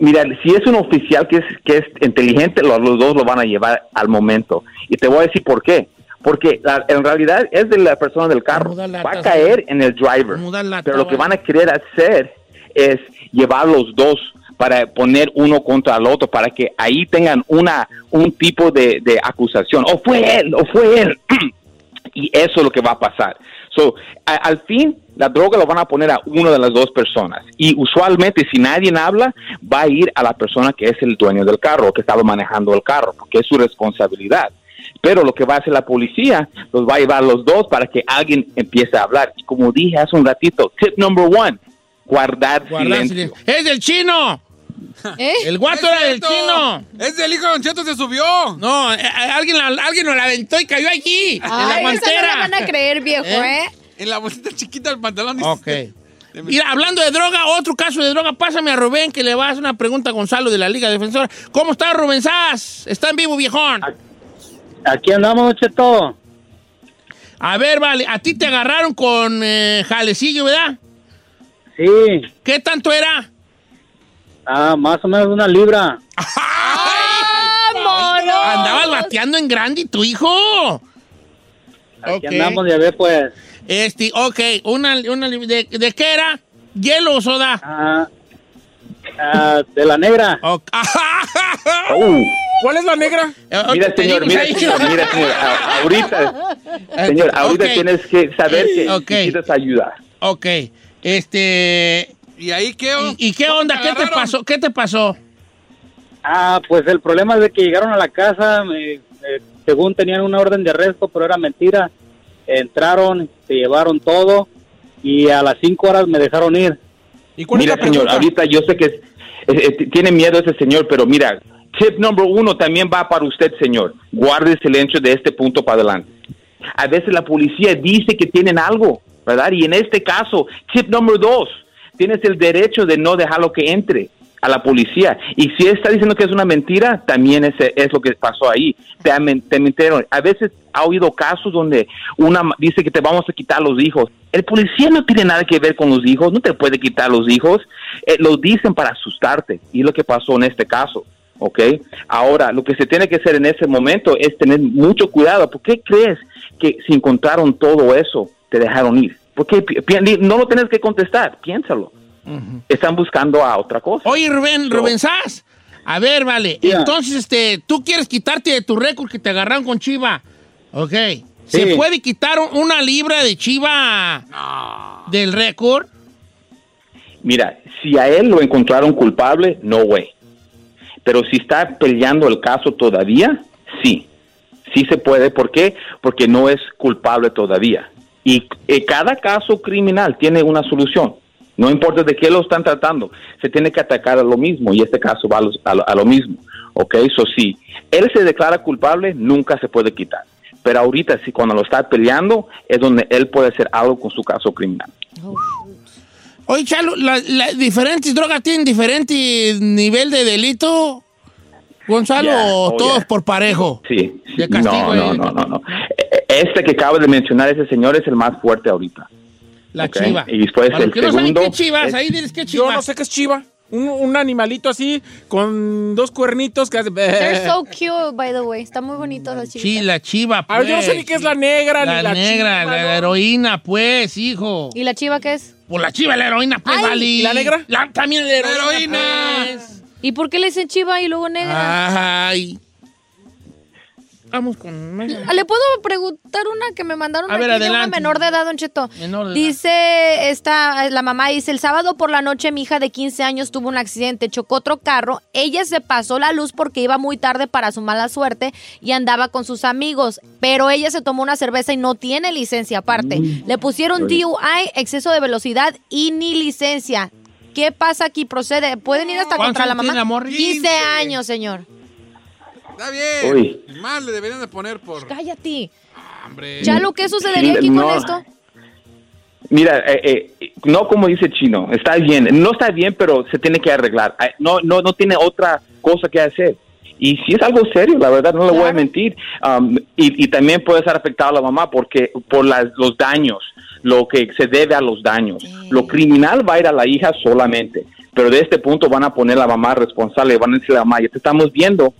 Mira, si es un oficial que es, que es inteligente, los, los dos lo van a llevar al momento. Y te voy a decir por qué. Porque la- en realidad es de la persona del carro. Va a caer en el driver. Pero lo que van a querer hacer es llevar los dos para poner uno contra el otro, para que ahí tengan una un tipo de, de acusación. O fue él, o fue él. [CLEARS THROAT] y eso es lo que va a pasar. So, a- al fin, la droga lo van a poner a una de las dos personas. Y usualmente, si nadie habla, va a ir a la persona que es el dueño del carro, que estaba manejando el carro, porque es su responsabilidad. Pero lo que va a hacer la policía, los va a llevar los dos para que alguien empiece a hablar. Y como dije hace un ratito, tip number one, guardar, Guardar silencio. silencio. ¡Es del chino! [LAUGHS] El guato era del chino. Es del hijo de Don Cheto, se subió. No, eh, eh, alguien, la- alguien nos la aventó y cayó allí, en la Ay, esa no van a creer, viejo, ¿eh? En la bolsita chiquita del pantalón. Ok. [LAUGHS] Mira, hablando de droga, otro caso de droga, pásame a Rubén que le va a hacer una pregunta a Gonzalo de la Liga Defensora. ¿Cómo está Rubén Sass? ¿Está en vivo, viejón? Aquí andamos, Cheto. A ver, vale, a ti te agarraron con eh, jalecillo, ¿verdad? Sí. ¿Qué tanto era? Ah, más o menos una libra. Andabas bateando en grande, tu hijo. Aquí andamos, ya ve, pues. Este, ok, una, una de, ¿de qué era? ¿Hielo o soda? Ah, ah, de la negra. [LAUGHS] ¿Cuál es la negra? Mira, [LAUGHS] señor, mira, señor, mira, señor, ahorita, señor, ahorita tienes que saber que Ok. necesitas ayuda. Ok, este... ¿Y ahí qué? ¿Y, y qué onda? ¿Qué te pasó? ¿Qué te pasó? Ah, pues el problema es de que llegaron a la casa, me- eh, según tenían una orden de arresto, pero era mentira. Entraron, se llevaron todo y a las cinco horas me dejaron ir. Mira, señor, ahorita yo sé que es- tiene miedo ese señor, pero mira, tip número uno también va para usted, señor. Guarde silencio de este punto para adelante. A veces la policía dice que tienen algo, ¿verdad? Y en este caso, tip número dos, tienes el derecho de no dejarlo que entre a la policía. Y si está diciendo que es una mentira, también es, es lo que pasó ahí. Te, te mintieron. A veces ha oído casos donde una dice que te vamos a quitar los hijos. El policía no tiene nada que ver con los hijos, no te puede quitar los hijos. Eh, lo dicen para asustarte. Y es lo que pasó en este caso. ¿ok? Ahora, lo que se tiene que hacer en ese momento es tener mucho cuidado. ¿Por qué crees que si encontraron todo eso, te dejaron ir? Porque no lo tienes que contestar, piénsalo. Están buscando a otra cosa. Oye, Rubén, Rubén Sass. A ver, vale. Entonces, este, tú quieres quitarte de tu récord que te agarraron con Chiva. Ok. ¿Se puede quitar un- una libra de Chiva del récord? Mira, si a él lo encontraron culpable, no way. Pero si está peleando el caso todavía, sí. Sí se puede. ¿Por qué? Porque no es culpable todavía. Y eh, cada caso criminal tiene una solución. No importa de qué lo están tratando, se tiene que atacar a lo mismo y este caso va a, lo, a lo mismo. ¿Ok? Eso sí, él se declara culpable, nunca se puede quitar. Pero ahorita, sí, cuando lo está peleando, es donde él puede hacer algo con su caso criminal. Oye, Chalo, ¿las diferentes drogas tienen diferente nivel de delito? Gonzalo, Ya, o oh, todos por parejo. Sí. De castigo, no, no, eh. no, no, no. Este que acaba de mencionar, ese señor es el más fuerte ahorita. La chiva. Y después Para el que no saben segundo. qué chivas, es- ahí diles qué Yo chivas. no sé qué es chiva. Un, un animalito así con dos cuernitos que hace. They're so [LAUGHS] cute, by the way. Están muy bonitos los chivos. Sí, la chiva, A ver, yo no sé pues. ni qué es la negra La ni la negra, chiva, la, ¿no? heroína, pues, hijo. ¿Y la chiva qué es? Por la chiva, la heroína, pues, Ay, vale. ¿y la negra? La- también la heroína. pues. ¿Y por qué le dicen chiva y luego negra? Ay. Vamos con... Ah, ¿Le puedo preguntar una que me mandaron A ver, aquí de una adelante. menor de edad, Don Cheto? Menor de edad. Dice esta, la mamá dice, el sábado por la noche mi hija de 15 años tuvo un accidente, chocó otro carro, ella se pasó la luz porque iba muy tarde para su mala suerte y andaba con sus amigos, pero ella se tomó una cerveza y no tiene licencia aparte. Le pusieron. DUI, exceso de velocidad y ni licencia. ¿Qué pasa aquí? ¿Procede? ¿Pueden ir hasta ¿Cuántos contra la mamá? morra? 15 años, señor. Está bien. Uy. Más le deberían de poner por... Cállate. Hombre. Chalo, ¿qué sucedería Sí, aquí no. con esto? Mira, eh, eh, no como dice Chino, está bien, no está bien, pero se tiene que arreglar. No, no, no tiene otra cosa que hacer. Y si es algo serio, la verdad, no le voy a mentir. Um, y, y también puede estar afectado a la mamá porque por las, los daños, lo que se debe a los daños. Lo criminal va a ir a la hija solamente, pero de este punto van a poner a la mamá responsable, van a decirle a la mamá, ya te estamos viendo,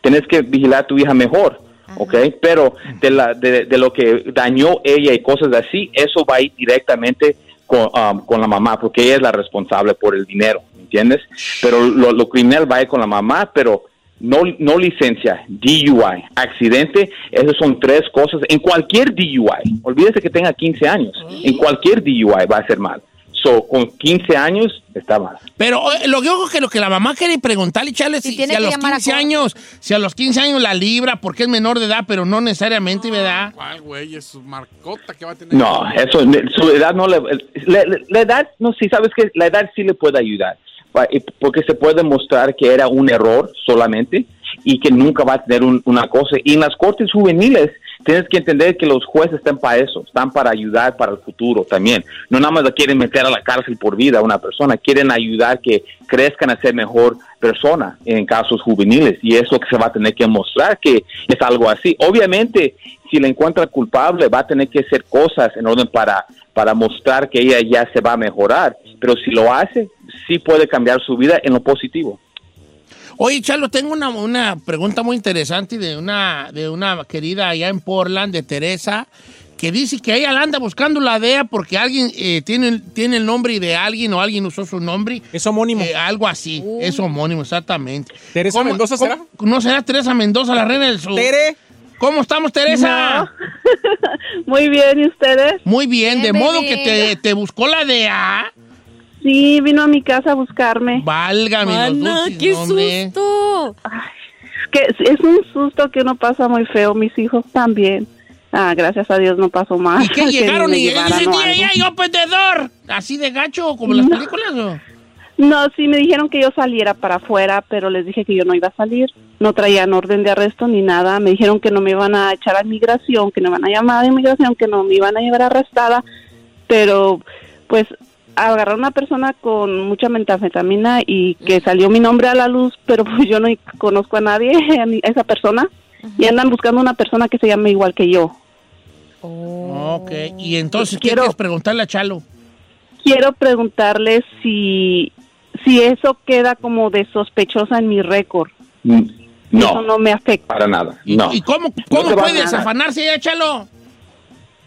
tienes que vigilar a tu hija mejor. ¿ok? Pero de, la, de, de lo que dañó ella y cosas así, eso va a ir directamente con, um, con la mamá, porque ella es la responsable por el dinero, ¿me entiendes? Pero lo, lo criminal va a ir con la mamá, pero no, no licencia, DUI, accidente, esas son tres cosas. En cualquier DUI, olvídese que tenga 15 años, en cualquier DUI va a ser mal. Con 15 años está mal. Pero oye, lo que yo creo que lo que la mamá quiere preguntarle, Chale, si, tiene si a los llamar a 15 corte. años, si a los 15 años la libra, porque es menor de edad, pero no necesariamente, ¿verdad? ¿Cuál, güey? Es su marcota que va a tener. No, eso, su edad no le, la edad, no, sí, sabes que la edad sí le puede ayudar, porque se puede mostrar que era un error solamente y que nunca va a tener un- una cosa. Y en las cortes juveniles tienes que entender que los jueces están para eso, están para ayudar para el futuro también. No nada más quieren meter a la cárcel por vida a una persona, quieren ayudar que crezcan a ser mejor persona en casos juveniles y eso que se va a tener que mostrar que es algo así. Obviamente, si la encuentra culpable, va a tener que hacer cosas en orden para, para mostrar que ella ya se va a mejorar, pero si lo hace, sí puede cambiar su vida en lo positivo. Oye, Chalo, tengo una, una pregunta muy interesante de una, de una querida allá en Portland, de Teresa, que dice que ella la anda buscando la DEA porque alguien eh, tiene, tiene el nombre de alguien o alguien usó su nombre. Es homónimo. Eh, algo así, es homónimo, exactamente. ¿Teresa ¿Cómo- Mendoza cómo- será? ¿No será Teresa Mendoza, la reina del sur? Tere. ¿Cómo estamos, Teresa? [LAUGHS] Muy bien, ¿y ustedes? Muy bien, de Bien, modo que te, te buscó la DEA. Sí, vino a mi casa a buscarme. Válgame los Mana, dulces qué susto! Es que es un susto que uno pasa muy feo, mis hijos también. Ah, gracias a Dios no pasó más. ¿Y qué [LAUGHS] que llegaron y ese día ya yo perdedor? ¿Así de gacho como en las No. películas o? No, sí me dijeron que yo saliera para afuera, pero les dije que yo no iba a salir. No traían orden de arresto ni nada. Me dijeron que no me iban a echar a inmigración, que no me iban a llamar a inmigración, que no me iban a llevar arrestada. Pero, pues, agarrar a una persona con mucha metanfetamina y que salió mi nombre a la luz, pero pues yo no conozco a nadie, [LAUGHS] a esa persona. Y andan buscando una persona que se llame igual que yo. Ok, y entonces, ¿qué Quiero- quieres preguntarle a Chalo? Quiero preguntarle si, si eso queda como de sospechosa en mi récord. Mm, Eso No, no me afecta. para nada. No. ¿Y cómo, No cómo te va a puede nada. desafanarse ya, Chalo?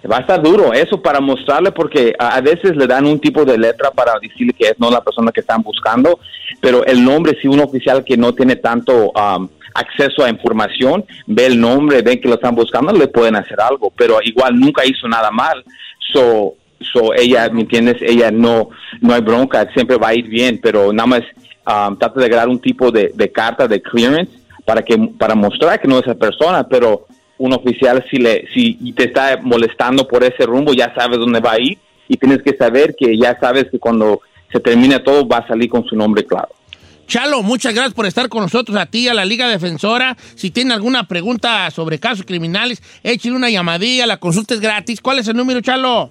Va a estar duro eso para mostrarle porque a, veces le dan un tipo de letra para decirle que es no la persona que están buscando, pero el nombre, si un oficial que no tiene tanto um, acceso a información, ve el nombre, ven que lo están buscando, le pueden hacer algo, pero igual nunca hizo nada mal. So, so ella, ¿me entiendes? Ella no, no hay bronca, siempre va a ir bien, pero nada más um, trata de crear un tipo de, de carta de clearance para que para mostrar que no es esa persona, pero un oficial si le si te está molestando por ese rumbo ya sabes dónde va a ir y tienes que saber que ya sabes que cuando se termine todo va a salir con su nombre claro. Chalo, muchas gracias por estar con nosotros, a ti, a la Liga Defensora. Si tiene alguna pregunta sobre casos criminales, échale una llamadilla, la consulta es gratis. ¿Cuál es el número, Chalo?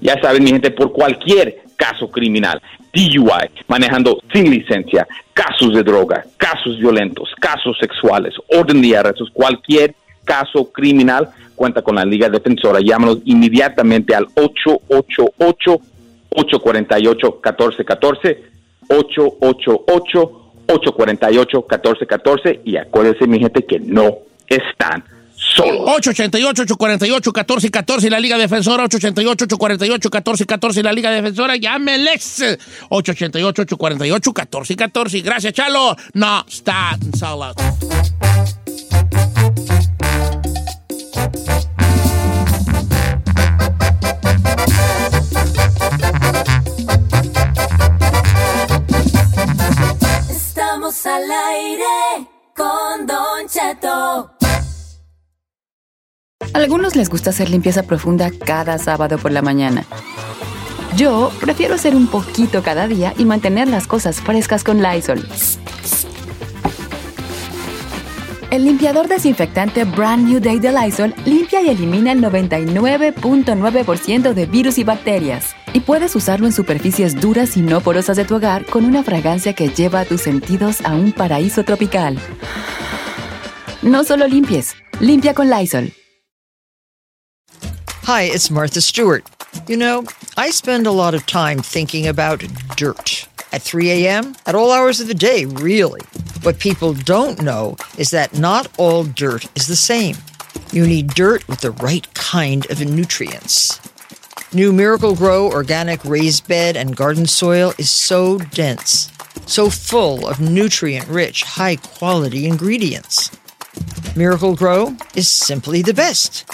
Ya saben mi gente por cualquier caso criminal, DUI, manejando sin licencia, casos de droga, casos violentos, casos sexuales, orden de arrestos, cualquier caso criminal cuenta con la Liga Defensora. Llámanos inmediatamente al 888 848 1414 888-848-1414 y acuérdense, mi gente, que no están solos. 888-848-1414 la Liga Defensora, 888-848-1414 la Liga Defensora, llámeles 888-848-1414. Gracias, Chalo. No están solos. Al aire con Don Cheto. Algunos les gusta hacer limpieza profunda cada sábado por la mañana. Yo prefiero hacer un poquito cada día y mantener las cosas frescas con Lysol. El limpiador desinfectante Brand New Day de Lysol limpia y elimina el 99.9% de virus y bacterias. Y puedes usarlo en superficies duras y no porosas de tu hogar con una fragancia que lleva a tus sentidos a un paraíso tropical. No solo limpies, limpia con Lysol. Hi, it's Martha Stewart. You know, I spend a lot of time thinking about dirt. At 3 a.m., at all hours of the day, really. What people don't know is that not all dirt is the same. You need dirt with the right kind of nutrients. New Miracle Grow organic raised bed and garden soil is so dense, so full of nutrient rich, high quality ingredients. Miracle Grow is simply the best.